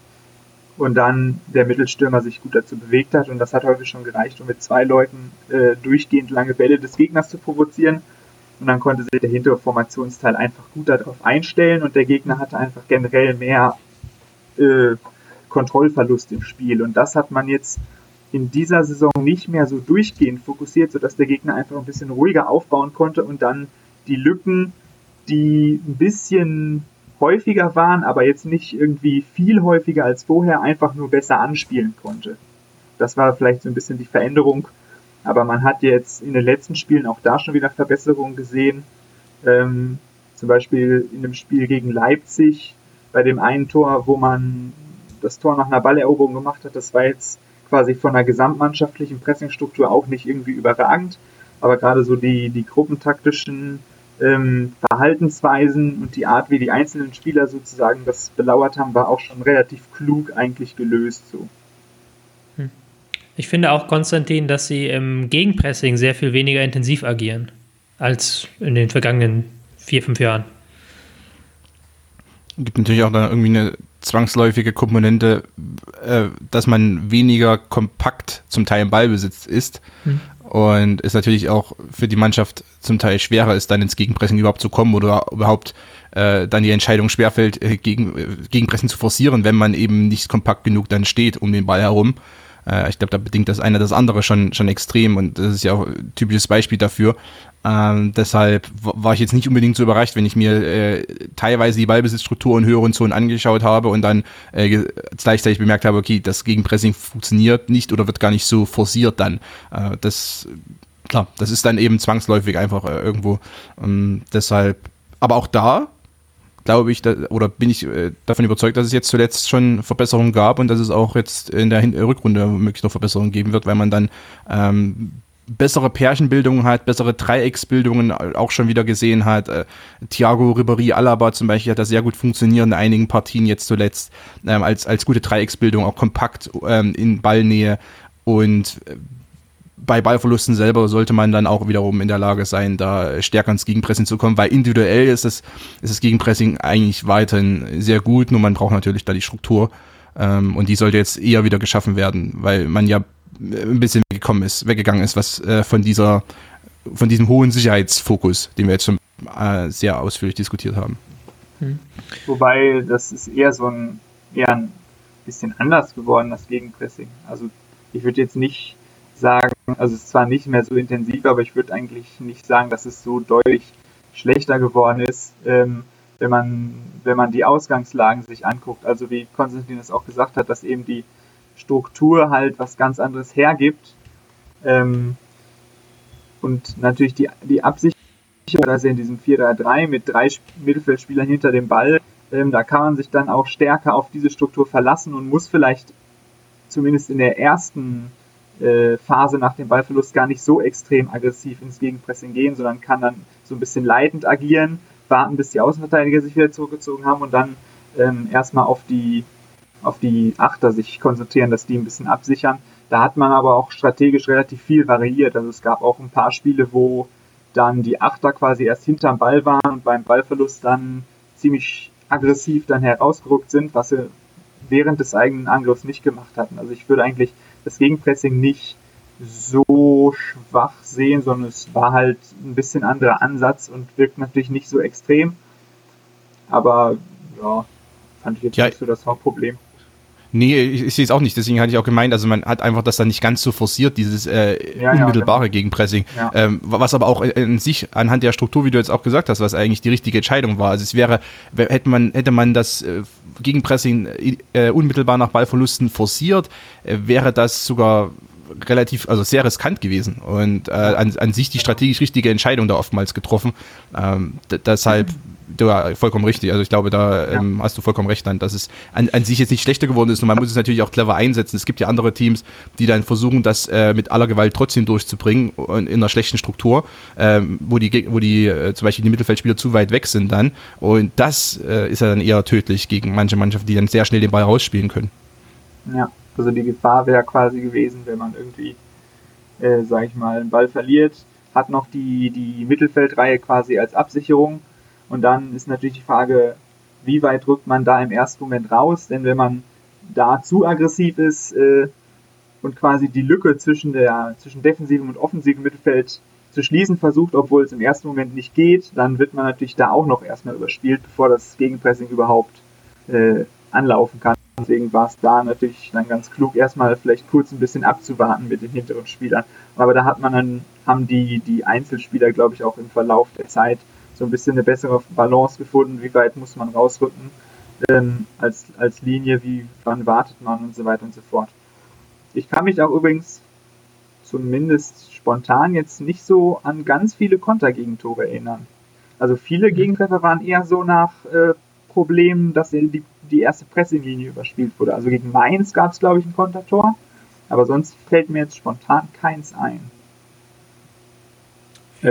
und dann der Mittelstürmer sich gut dazu bewegt hat. Und das hat häufig schon gereicht, um mit zwei Leuten äh, durchgehend lange Bälle des Gegners zu provozieren. Und dann konnte sich der hintere Formationsteil einfach gut darauf einstellen und der Gegner hatte einfach generell mehr äh, Kontrollverlust im Spiel. Und das hat man jetzt in dieser Saison nicht mehr so durchgehend fokussiert, sodass der Gegner einfach ein bisschen ruhiger aufbauen konnte und dann die Lücken, die ein bisschen häufiger waren, aber jetzt nicht irgendwie viel häufiger als vorher, einfach nur besser anspielen konnte. Das war vielleicht so ein bisschen die Veränderung, aber man hat jetzt in den letzten Spielen auch da schon wieder Verbesserungen gesehen. Ähm, zum Beispiel in dem Spiel gegen Leipzig, bei dem einen Tor, wo man das Tor nach einer Balleroberung gemacht hat, das war jetzt quasi von der gesamtmannschaftlichen Pressingstruktur auch nicht irgendwie überragend, aber gerade so die, die gruppentaktischen ähm, Verhaltensweisen und die Art, wie die einzelnen Spieler sozusagen das belauert haben, war auch schon relativ klug eigentlich gelöst so. Hm. Ich finde auch, Konstantin, dass sie im Gegenpressing sehr viel weniger intensiv agieren als in den vergangenen vier, fünf Jahren. Gibt natürlich auch da irgendwie eine zwangsläufige Komponente, äh, dass man weniger kompakt zum Teil im Ballbesitz ist. Hm. Und es natürlich auch für die Mannschaft zum Teil schwerer ist, dann ins Gegenpressen überhaupt zu kommen oder überhaupt äh, dann die Entscheidung schwerfällt, äh, gegen, äh, Gegenpressen zu forcieren, wenn man eben nicht kompakt genug dann steht um den Ball herum. Äh, ich glaube, da bedingt das eine das andere schon, schon extrem und das ist ja auch ein typisches Beispiel dafür. Ähm, deshalb war ich jetzt nicht unbedingt so überrascht, wenn ich mir äh, teilweise die Ballbesitzstruktur in höheren Zonen angeschaut habe und dann äh, gleichzeitig bemerkt habe, okay, das Gegenpressing funktioniert nicht oder wird gar nicht so forciert dann. Äh, das, klar, das ist dann eben zwangsläufig einfach äh, irgendwo. Ähm, deshalb, aber auch da glaube ich, da, oder bin ich äh, davon überzeugt, dass es jetzt zuletzt schon Verbesserungen gab und dass es auch jetzt in der Hin Rückrunde möglichst noch Verbesserungen geben wird, weil man dann ähm, bessere Pärchenbildungen hat, bessere Dreiecksbildungen auch schon wieder gesehen hat. Äh, Thiago Ribéry Alaba zum Beispiel hat das sehr gut funktioniert in einigen Partien jetzt zuletzt ähm, als, als gute Dreiecksbildung, auch kompakt ähm, in Ballnähe und äh, bei Ballverlusten selber sollte man dann auch wiederum in der Lage sein, da stärker ins Gegenpressing zu kommen, weil individuell ist das, ist das Gegenpressing eigentlich weiterhin sehr gut, nur man braucht natürlich da die Struktur ähm, und die sollte jetzt eher wieder geschaffen werden, weil man ja ein bisschen weggekommen ist, weggegangen ist, was äh, von dieser, von diesem hohen Sicherheitsfokus, den wir jetzt schon äh, sehr ausführlich diskutiert haben. Hm. Wobei das ist eher so ein eher ein bisschen anders geworden, das Gegenpressing. Also ich würde jetzt nicht sagen, also es ist zwar nicht mehr so intensiv, aber ich würde eigentlich nicht sagen, dass es so deutlich schlechter geworden ist, ähm, wenn man, wenn man die Ausgangslagen sich anguckt. Also wie Konstantin es auch gesagt hat, dass eben die Struktur halt was ganz anderes hergibt. Ähm, und natürlich die, die Absicht, also in diesem 4-3-3 mit drei Mittelfeldspielern hinter dem Ball, ähm, da kann man sich dann auch stärker auf diese Struktur verlassen und muss vielleicht zumindest in der ersten äh, Phase nach dem Ballverlust gar nicht so extrem aggressiv ins Gegenpressing gehen, sondern kann dann so ein bisschen leitend agieren, warten, bis die Außenverteidiger sich wieder zurückgezogen haben und dann ähm, erstmal auf die auf die Achter sich konzentrieren, dass die ein bisschen absichern. Da hat man aber auch strategisch relativ viel variiert. Also es gab auch ein paar Spiele, wo dann die Achter quasi erst hinterm Ball waren und beim Ballverlust dann ziemlich aggressiv dann herausgerückt sind, was sie während des eigenen Angriffs nicht gemacht hatten. Also ich würde eigentlich das Gegenpressing nicht so schwach sehen, sondern es war halt ein bisschen anderer Ansatz und wirkt natürlich nicht so extrem. Aber ja, fand ich jetzt ja, nicht so das Hauptproblem. Nee, ich, ich sehe es auch nicht. Deswegen hatte ich auch gemeint, also man hat einfach das dann nicht ganz so forciert, dieses äh, ja, unmittelbare ja, genau. Gegenpressing. Ja. Ähm, was aber auch in sich anhand der Struktur, wie du jetzt auch gesagt hast, was eigentlich die richtige Entscheidung war. Also es wäre, hätte man, hätte man das äh, Gegenpressing äh, unmittelbar nach Ballverlusten forciert, äh, wäre das sogar relativ, also sehr riskant gewesen und äh, an, an sich die strategisch richtige Entscheidung da oftmals getroffen. Ähm, deshalb du ja, vollkommen richtig. Also ich glaube, da ähm, hast du vollkommen recht dann, dass es an, an, sich jetzt nicht schlechter geworden ist und man muss es natürlich auch clever einsetzen. Es gibt ja andere Teams, die dann versuchen, das äh, mit aller Gewalt trotzdem durchzubringen in, in einer schlechten Struktur, ähm, wo die, wo die äh, zum Beispiel die Mittelfeldspieler zu weit weg sind dann. Und das äh, ist ja dann eher tödlich gegen manche Mannschaften, die dann sehr schnell den Ball rausspielen können. Ja, also die Gefahr wäre quasi gewesen, wenn man irgendwie, äh, sag ich mal, einen Ball verliert, hat noch die, die Mittelfeldreihe quasi als Absicherung und dann ist natürlich die Frage, wie weit drückt man da im ersten Moment raus? Denn wenn man da zu aggressiv ist äh, und quasi die Lücke zwischen der zwischen defensivem und offensivem Mittelfeld zu schließen versucht, obwohl es im ersten Moment nicht geht, dann wird man natürlich da auch noch erstmal überspielt, bevor das Gegenpressing überhaupt äh, anlaufen kann. Deswegen war es da natürlich dann ganz klug, erstmal vielleicht kurz ein bisschen abzuwarten mit den hinteren Spielern. Aber da hat man dann, haben die, die Einzelspieler, glaube ich, auch im Verlauf der Zeit so ein bisschen eine bessere Balance gefunden, wie weit muss man rausrücken ähm, als, als Linie, wie wann wartet man und so weiter und so fort. Ich kann mich auch übrigens zumindest spontan jetzt nicht so an ganz viele Kontergegentore erinnern. Also viele mhm. Gegentreffer waren eher so nach äh, Problemen, dass die, die erste Pressinglinie überspielt wurde. Also gegen Mainz gab es, glaube ich, ein Kontertor, aber sonst fällt mir jetzt spontan keins ein.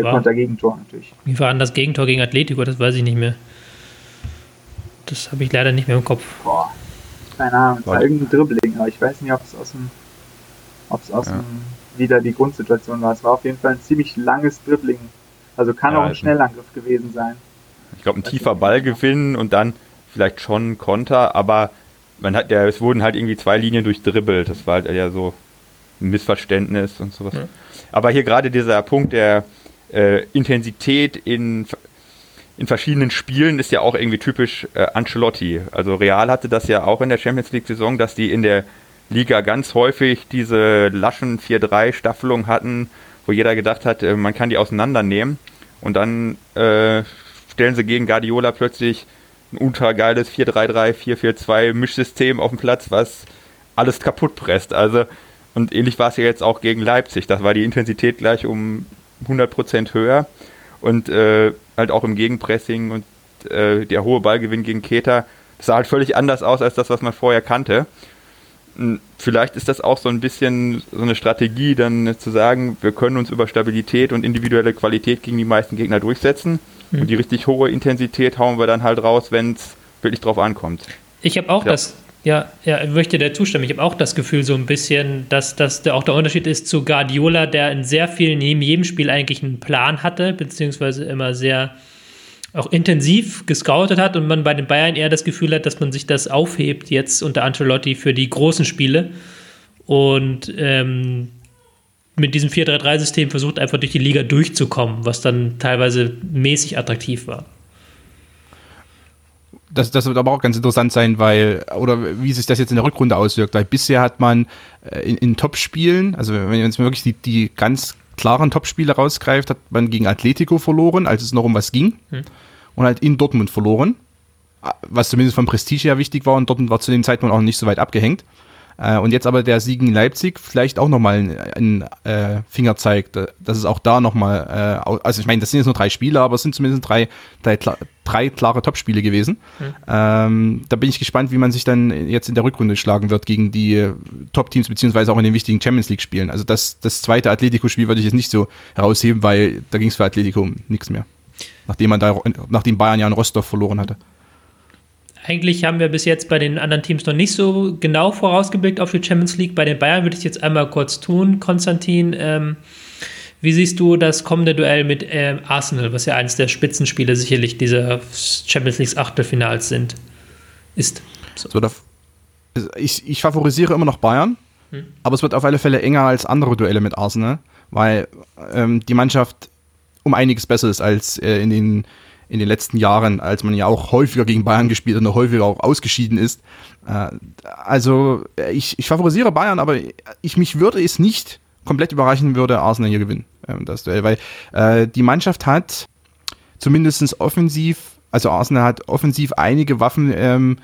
Äh, Konter-Gegentor natürlich. Wie war denn das Gegentor gegen Atletico? Das weiß ich nicht mehr. Das habe ich leider nicht mehr im Kopf. Boah, keine Ahnung. Es war irgendein Dribbling, aber ich weiß nicht, ob es aus dem, ob es aus ja. dem wieder die Grundsituation war. Es war auf jeden Fall ein ziemlich langes Dribbling. Also kann ja, auch ein Schnellangriff gewesen sein. Ich glaube, ein tiefer Ballgewinn und dann vielleicht schon Konter, aber man hat ja, es wurden halt irgendwie zwei Linien durchdribbelt. Das war halt ja so ein Missverständnis und sowas. Ja. Aber hier gerade dieser Punkt der äh, Intensität in, in verschiedenen Spielen ist ja auch irgendwie typisch äh, Ancelotti. Also Real hatte das ja auch in der Champions League-Saison, dass die in der Liga ganz häufig diese laschen 4-3-Staffelung hatten, wo jeder gedacht hat, äh, man kann die auseinandernehmen. Und dann äh, stellen sie gegen Guardiola plötzlich ein ultra-geiles 4-3-3, 4-4-2 Mischsystem auf den Platz, was alles kaputt presst. Also, und ähnlich war es ja jetzt auch gegen Leipzig. Das war die Intensität gleich um 100% höher und äh, halt auch im Gegenpressing und äh, der hohe Ballgewinn gegen Keter, das sah halt völlig anders aus als das, was man vorher kannte. Und vielleicht ist das auch so ein bisschen so eine Strategie, dann zu sagen, wir können uns über Stabilität und individuelle Qualität gegen die meisten Gegner durchsetzen mhm. und die richtig hohe Intensität hauen wir dann halt raus, wenn es wirklich drauf ankommt. Ich habe auch ja. das ja, ja, ich möchte dir zustimmen. Ich habe auch das Gefühl so ein bisschen, dass das auch der Unterschied ist zu Guardiola, der in sehr vielen, neben jedem Spiel eigentlich einen Plan hatte, beziehungsweise immer sehr auch intensiv gescoutet hat und man bei den Bayern eher das Gefühl hat, dass man sich das aufhebt jetzt unter Ancelotti für die großen Spiele und ähm, mit diesem 4-3-3-System versucht einfach durch die Liga durchzukommen, was dann teilweise mäßig attraktiv war das, das wird aber auch ganz interessant sein, weil, oder wie sich das jetzt in der Rückrunde auswirkt, weil bisher hat man äh, in, in Top-Spielen, also wenn man jetzt wirklich die, die ganz klaren Top-Spiele rausgreift, hat man gegen Atletico verloren, als es noch um was ging, hm. und halt in Dortmund verloren, was zumindest vom Prestige her wichtig war, und Dortmund war zu dem Zeitpunkt auch nicht so weit abgehängt. Äh, und jetzt aber der Sieg in Leipzig vielleicht auch nochmal einen äh, Finger zeigt, äh, dass es auch da nochmal, äh, also ich meine, das sind jetzt nur drei Spiele, aber es sind zumindest drei, drei, drei klare Topspiele gewesen. Mhm. Ähm, da bin ich gespannt, wie man sich dann jetzt in der Rückrunde schlagen wird gegen die Top-Teams, beziehungsweise auch in den wichtigen Champions League-Spielen. Also das, das zweite Atletico-Spiel würde ich jetzt nicht so herausheben, weil da ging es für Atletico um nichts mehr. Nachdem man da, nachdem Bayern ja in Rostock verloren hatte eigentlich haben wir bis jetzt bei den anderen Teams noch nicht so genau vorausgeblickt auf die Champions League. Bei den Bayern würde ich jetzt einmal kurz tun. Konstantin, ähm, wie siehst du das kommende Duell mit ähm, Arsenal, was ja eines der Spitzenspiele sicherlich dieser Champions League Achtelfinals sind, ist? So. so ich, ich favorisiere immer noch Bayern. Hm. Aber es wird auf alle Fälle enger als andere Duelle mit Arsenal, weil ähm, die Mannschaft um einiges besser ist als äh, in den in den letzten Jahren, als man ja auch häufiger gegen Bayern gespielt und häufiger auch ausgeschieden ist. Äh, also ich, ich favorisiere Bayern, aber ich mich würde es nicht komplett überraschen, würde Arsenal hier gewinnen, ähm, das Duell, weil äh, die Mannschaft hat zumindest offensiv, also Arsenal hat offensiv einige Waffen, ähm,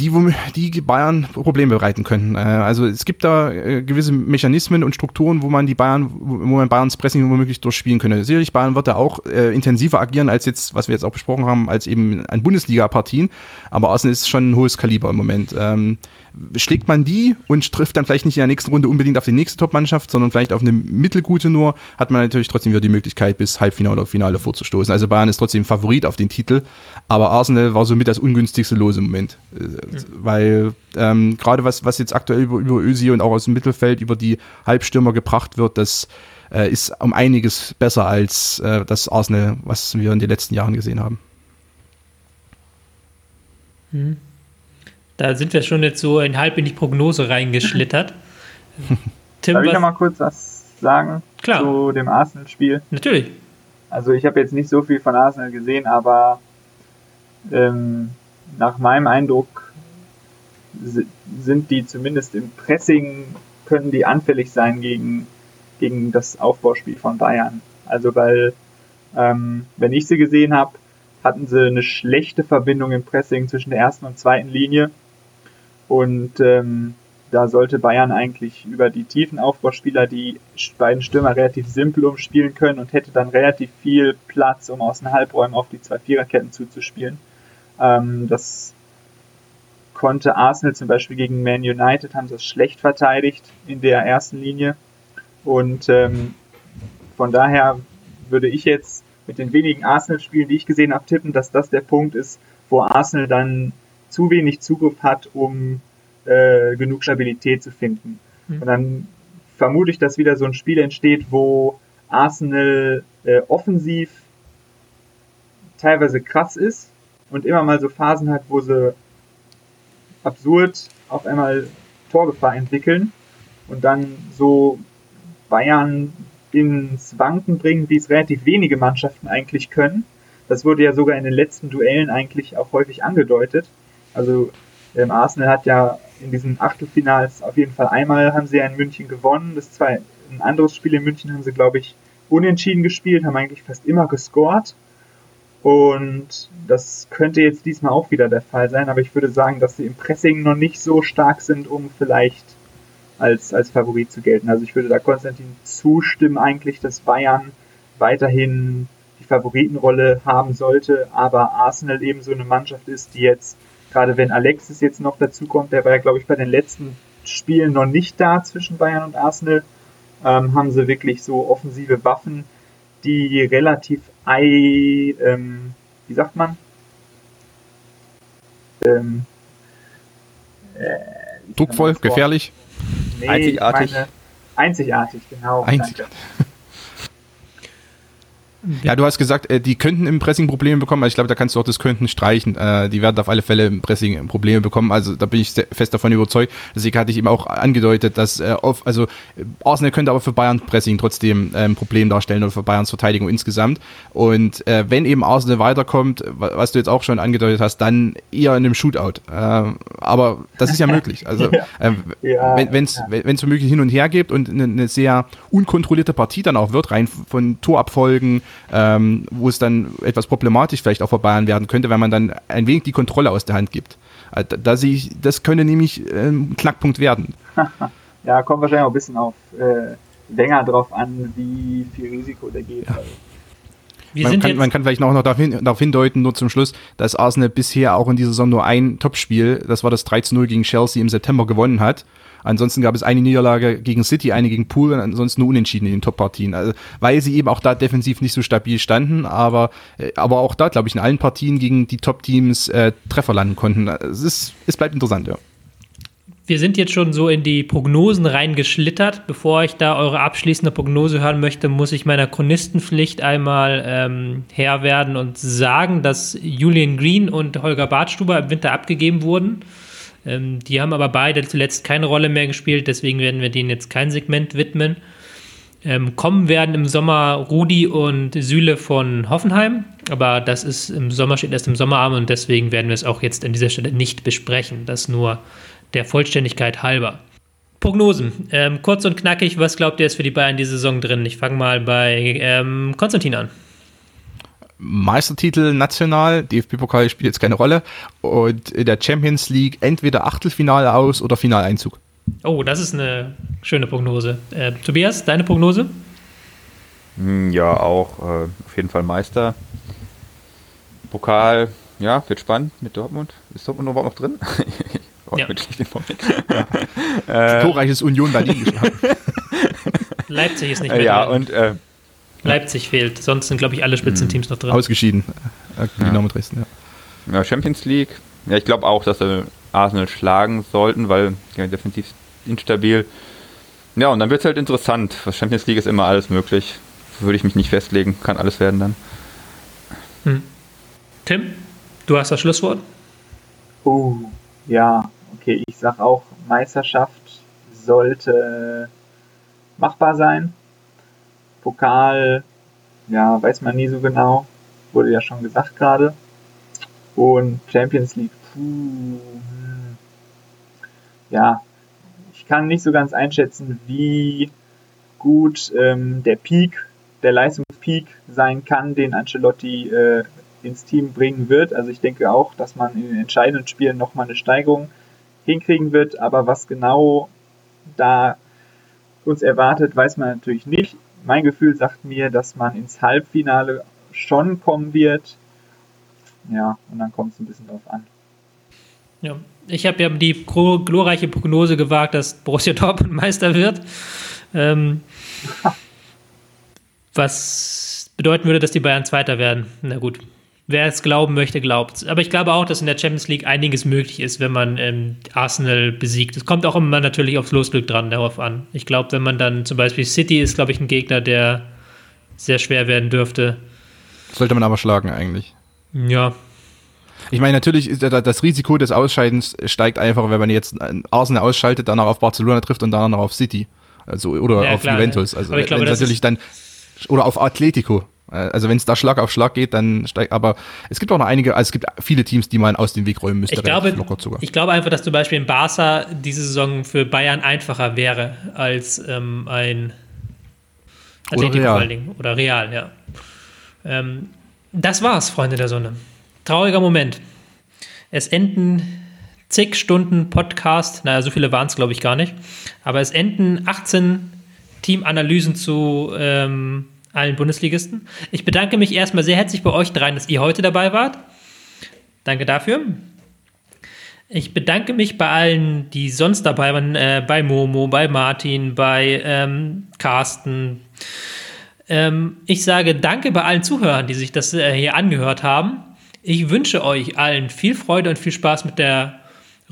die, die Bayern Probleme bereiten könnten. Äh, also es gibt da äh, gewisse Mechanismen und Strukturen, wo man die Bayern, wo man Bayerns Pressing womöglich durchspielen könnte. Sicherlich Bayern wird da auch äh, intensiver agieren als jetzt, was wir jetzt auch besprochen haben, als eben an Bundesliga-Partien. Aber Arsenal ist schon ein hohes Kaliber im Moment. Ähm, schlägt man die und trifft dann vielleicht nicht in der nächsten Runde unbedingt auf die nächste Top-Mannschaft, sondern vielleicht auf eine mittelgute nur, hat man natürlich trotzdem wieder die Möglichkeit, bis Halbfinale oder Finale vorzustoßen. Also Bayern ist trotzdem Favorit auf den Titel, aber Arsenal war somit das ungünstigste Los im Moment. Mhm. Weil ähm, gerade was, was jetzt aktuell über, über Ösi und auch aus dem Mittelfeld über die Halbstürmer gebracht wird, das äh, ist um einiges besser als äh, das Arsenal, was wir in den letzten Jahren gesehen haben. Mhm. Da sind wir schon jetzt so in halb in die Prognose reingeschlittert. Tim, Darf ich noch mal kurz was sagen Klar. zu dem Arsenal-Spiel? Natürlich. Also ich habe jetzt nicht so viel von Arsenal gesehen, aber ähm, nach meinem Eindruck sind die zumindest im Pressing, können die anfällig sein gegen, gegen das Aufbauspiel von Bayern. Also weil, ähm, wenn ich sie gesehen habe, hatten sie eine schlechte Verbindung im Pressing zwischen der ersten und zweiten Linie und ähm, da sollte Bayern eigentlich über die tiefen Aufbauspieler die beiden Stürmer relativ simpel umspielen können und hätte dann relativ viel Platz, um aus den Halbräumen auf die zwei Viererketten zuzuspielen. Ähm, das konnte Arsenal zum Beispiel gegen Man United, haben es schlecht verteidigt in der ersten Linie. Und ähm, von daher würde ich jetzt mit den wenigen Arsenal-Spielen, die ich gesehen habe, tippen, dass das der Punkt ist, wo Arsenal dann zu wenig Zugriff hat, um äh, genug Stabilität zu finden. Mhm. Und dann vermute ich, dass wieder so ein Spiel entsteht, wo Arsenal äh, offensiv teilweise krass ist und immer mal so Phasen hat, wo sie absurd auf einmal Torgefahr entwickeln und dann so Bayern ins Wanken bringen, wie es relativ wenige Mannschaften eigentlich können. Das wurde ja sogar in den letzten Duellen eigentlich auch häufig angedeutet. Also ähm, Arsenal hat ja in diesen Achtelfinals auf jeden Fall einmal haben sie ja in München gewonnen. Das zwei, ein anderes Spiel in München haben sie, glaube ich, unentschieden gespielt, haben eigentlich fast immer gescored. Und das könnte jetzt diesmal auch wieder der Fall sein, aber ich würde sagen, dass sie im Pressing noch nicht so stark sind, um vielleicht als, als Favorit zu gelten. Also ich würde da Konstantin zustimmen eigentlich, dass Bayern weiterhin die Favoritenrolle haben sollte, aber Arsenal eben so eine Mannschaft ist, die jetzt Gerade wenn Alexis jetzt noch dazu kommt, der war ja, glaube ich, bei den letzten Spielen noch nicht da zwischen Bayern und Arsenal, ähm, haben sie wirklich so offensive Waffen, die relativ ei, ähm, wie sagt man? Ähm, äh, Druckvoll, gefährlich, nee, einzigartig. einzigartig, genau. Einzigartig. Ja, du hast gesagt, äh, die könnten im Pressing Probleme bekommen. Also ich glaube, da kannst du auch das könnten streichen. Äh, die werden auf alle Fälle im Pressing Probleme bekommen. Also da bin ich fest davon überzeugt. Deswegen hatte ich eben auch angedeutet, dass äh, also Arsenal könnte aber für Bayern Pressing trotzdem ein Problem darstellen oder für Bayerns Verteidigung insgesamt. Und wenn eben Arsenal weiterkommt, was du jetzt auch schon angedeutet hast, dann eher in einem Shootout. aber das ist ja möglich. Also ja. ja, wenn es ja. wenn's womöglich hin und her gibt und eine sehr unkontrollierte Partie dann auch wird, rein von Torabfolgen, ähm, wo es dann etwas problematisch vielleicht auch für Bayern werden könnte, wenn man dann ein wenig die Kontrolle aus der Hand gibt. Äh, da, sehe ich, das könnte nämlich äh, ein Knackpunkt werden. ja, kommt wahrscheinlich auch ein bisschen auf äh, Wenger drauf an, wie viel Risiko der geht. Ja. Man kann, man, kann, vielleicht auch noch darauf, hin, darauf, hindeuten, nur zum Schluss, dass Arsenal bisher auch in dieser Saison nur ein Topspiel, das war das 13-0 gegen Chelsea im September gewonnen hat. Ansonsten gab es eine Niederlage gegen City, eine gegen Pool und ansonsten nur unentschieden in den Top-Partien. Also, weil sie eben auch da defensiv nicht so stabil standen, aber, äh, aber auch da, glaube ich, in allen Partien gegen die Top-Teams äh, Treffer landen konnten. Es, ist, es bleibt interessant, ja. Wir sind jetzt schon so in die Prognosen reingeschlittert. Bevor ich da eure abschließende Prognose hören möchte, muss ich meiner Chronistenpflicht einmal ähm, Herr werden und sagen, dass Julian Green und Holger Bartstuber im Winter abgegeben wurden. Ähm, die haben aber beide zuletzt keine Rolle mehr gespielt, deswegen werden wir denen jetzt kein Segment widmen. Ähm, kommen werden im Sommer Rudi und Süle von Hoffenheim, aber das ist im Sommer steht erst im Sommerarm und deswegen werden wir es auch jetzt an dieser Stelle nicht besprechen. Das nur der Vollständigkeit halber. Prognosen. Ähm, kurz und knackig, was glaubt ihr ist für die Bayern diese Saison drin? Ich fange mal bei ähm, Konstantin an. Meistertitel national, DFB-Pokal spielt jetzt keine Rolle und in der Champions League entweder Achtelfinale aus oder Finaleinzug. Oh, das ist eine schöne Prognose. Äh, Tobias, deine Prognose? Hm, ja, auch äh, auf jeden Fall Meister. Pokal, ja, wird spannend mit Dortmund. Ist Dortmund überhaupt noch drin? ja. äh, Torreiches Union Berlin geschlagen. Leipzig ist nicht mehr Ja, drin. und äh, Leipzig fehlt. Sonst sind, glaube ich, alle Spitzenteams noch drin. Ausgeschieden. Äh, genau mit Dresden, ja. ja. Champions League. Ja, ich glaube auch, dass sie Arsenal schlagen sollten, weil ja, defensiv instabil. Ja, und dann wird es halt interessant. Was Champions League ist immer alles möglich. Würde ich mich nicht festlegen. Kann alles werden dann. Hm. Tim, du hast das Schlusswort? Oh, ja. Okay, ich sag auch, Meisterschaft sollte machbar sein. Pokal, ja, weiß man nie so genau. Wurde ja schon gesagt gerade. Und Champions League, puh, hm. ja, ich kann nicht so ganz einschätzen, wie gut ähm, der Peak, der Leistungspeak sein kann, den Ancelotti äh, ins Team bringen wird. Also ich denke auch, dass man in den entscheidenden Spielen nochmal eine Steigerung hinkriegen wird, aber was genau da uns erwartet, weiß man natürlich nicht mein Gefühl sagt mir, dass man ins Halbfinale schon kommen wird. Ja, und dann kommt es ein bisschen drauf an. Ja, ich habe ja die glorreiche Prognose gewagt, dass Borussia Dortmund Meister wird. Ähm, was bedeuten würde, dass die Bayern Zweiter werden. Na gut, wer es glauben möchte, glaubt Aber ich glaube auch, dass in der Champions League einiges möglich ist, wenn man ähm, Arsenal besiegt. Es kommt auch immer natürlich aufs Losglück dran darauf an. Ich glaube, wenn man dann zum Beispiel City ist, glaube ich, ein Gegner, der sehr schwer werden dürfte. Sollte man aber schlagen eigentlich. Ja. Ich meine, natürlich ist das Risiko des Ausscheidens steigt einfach, wenn man jetzt Arsenal ausschaltet, danach auf Barcelona trifft und danach auf City. Also, oder ja, auf klar, Juventus. Also, aber ich glaube, natürlich dann, oder auf Atletico. Äh, also wenn es da Schlag auf Schlag geht, dann steigt. Aber es gibt auch noch einige, also es gibt viele Teams, die man aus dem Weg räumen müsste. Ich glaube, ich glaube einfach, dass zum Beispiel in Barca diese Saison für Bayern einfacher wäre als ähm, ein Atletico oder Real. Oder Real, ja. Ähm, das war's, Freunde der Sonne. Trauriger Moment. Es enden zig Stunden Podcast, naja, so viele waren es, glaube ich, gar nicht. Aber es enden 18 Teamanalysen zu ähm, allen Bundesligisten. Ich bedanke mich erstmal sehr herzlich bei euch dreien, dass ihr heute dabei wart. Danke dafür. Ich bedanke mich bei allen, die sonst dabei waren, äh, bei Momo, bei Martin, bei ähm, Carsten. Ähm, ich sage danke bei allen Zuhörern, die sich das äh, hier angehört haben. Ich wünsche euch allen viel Freude und viel Spaß mit der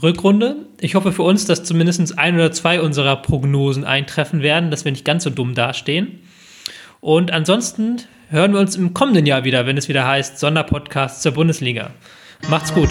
Rückrunde. Ich hoffe für uns, dass zumindest ein oder zwei unserer Prognosen eintreffen werden, dass wir nicht ganz so dumm dastehen. Und ansonsten hören wir uns im kommenden Jahr wieder, wenn es wieder heißt Sonderpodcast zur Bundesliga. Macht's gut.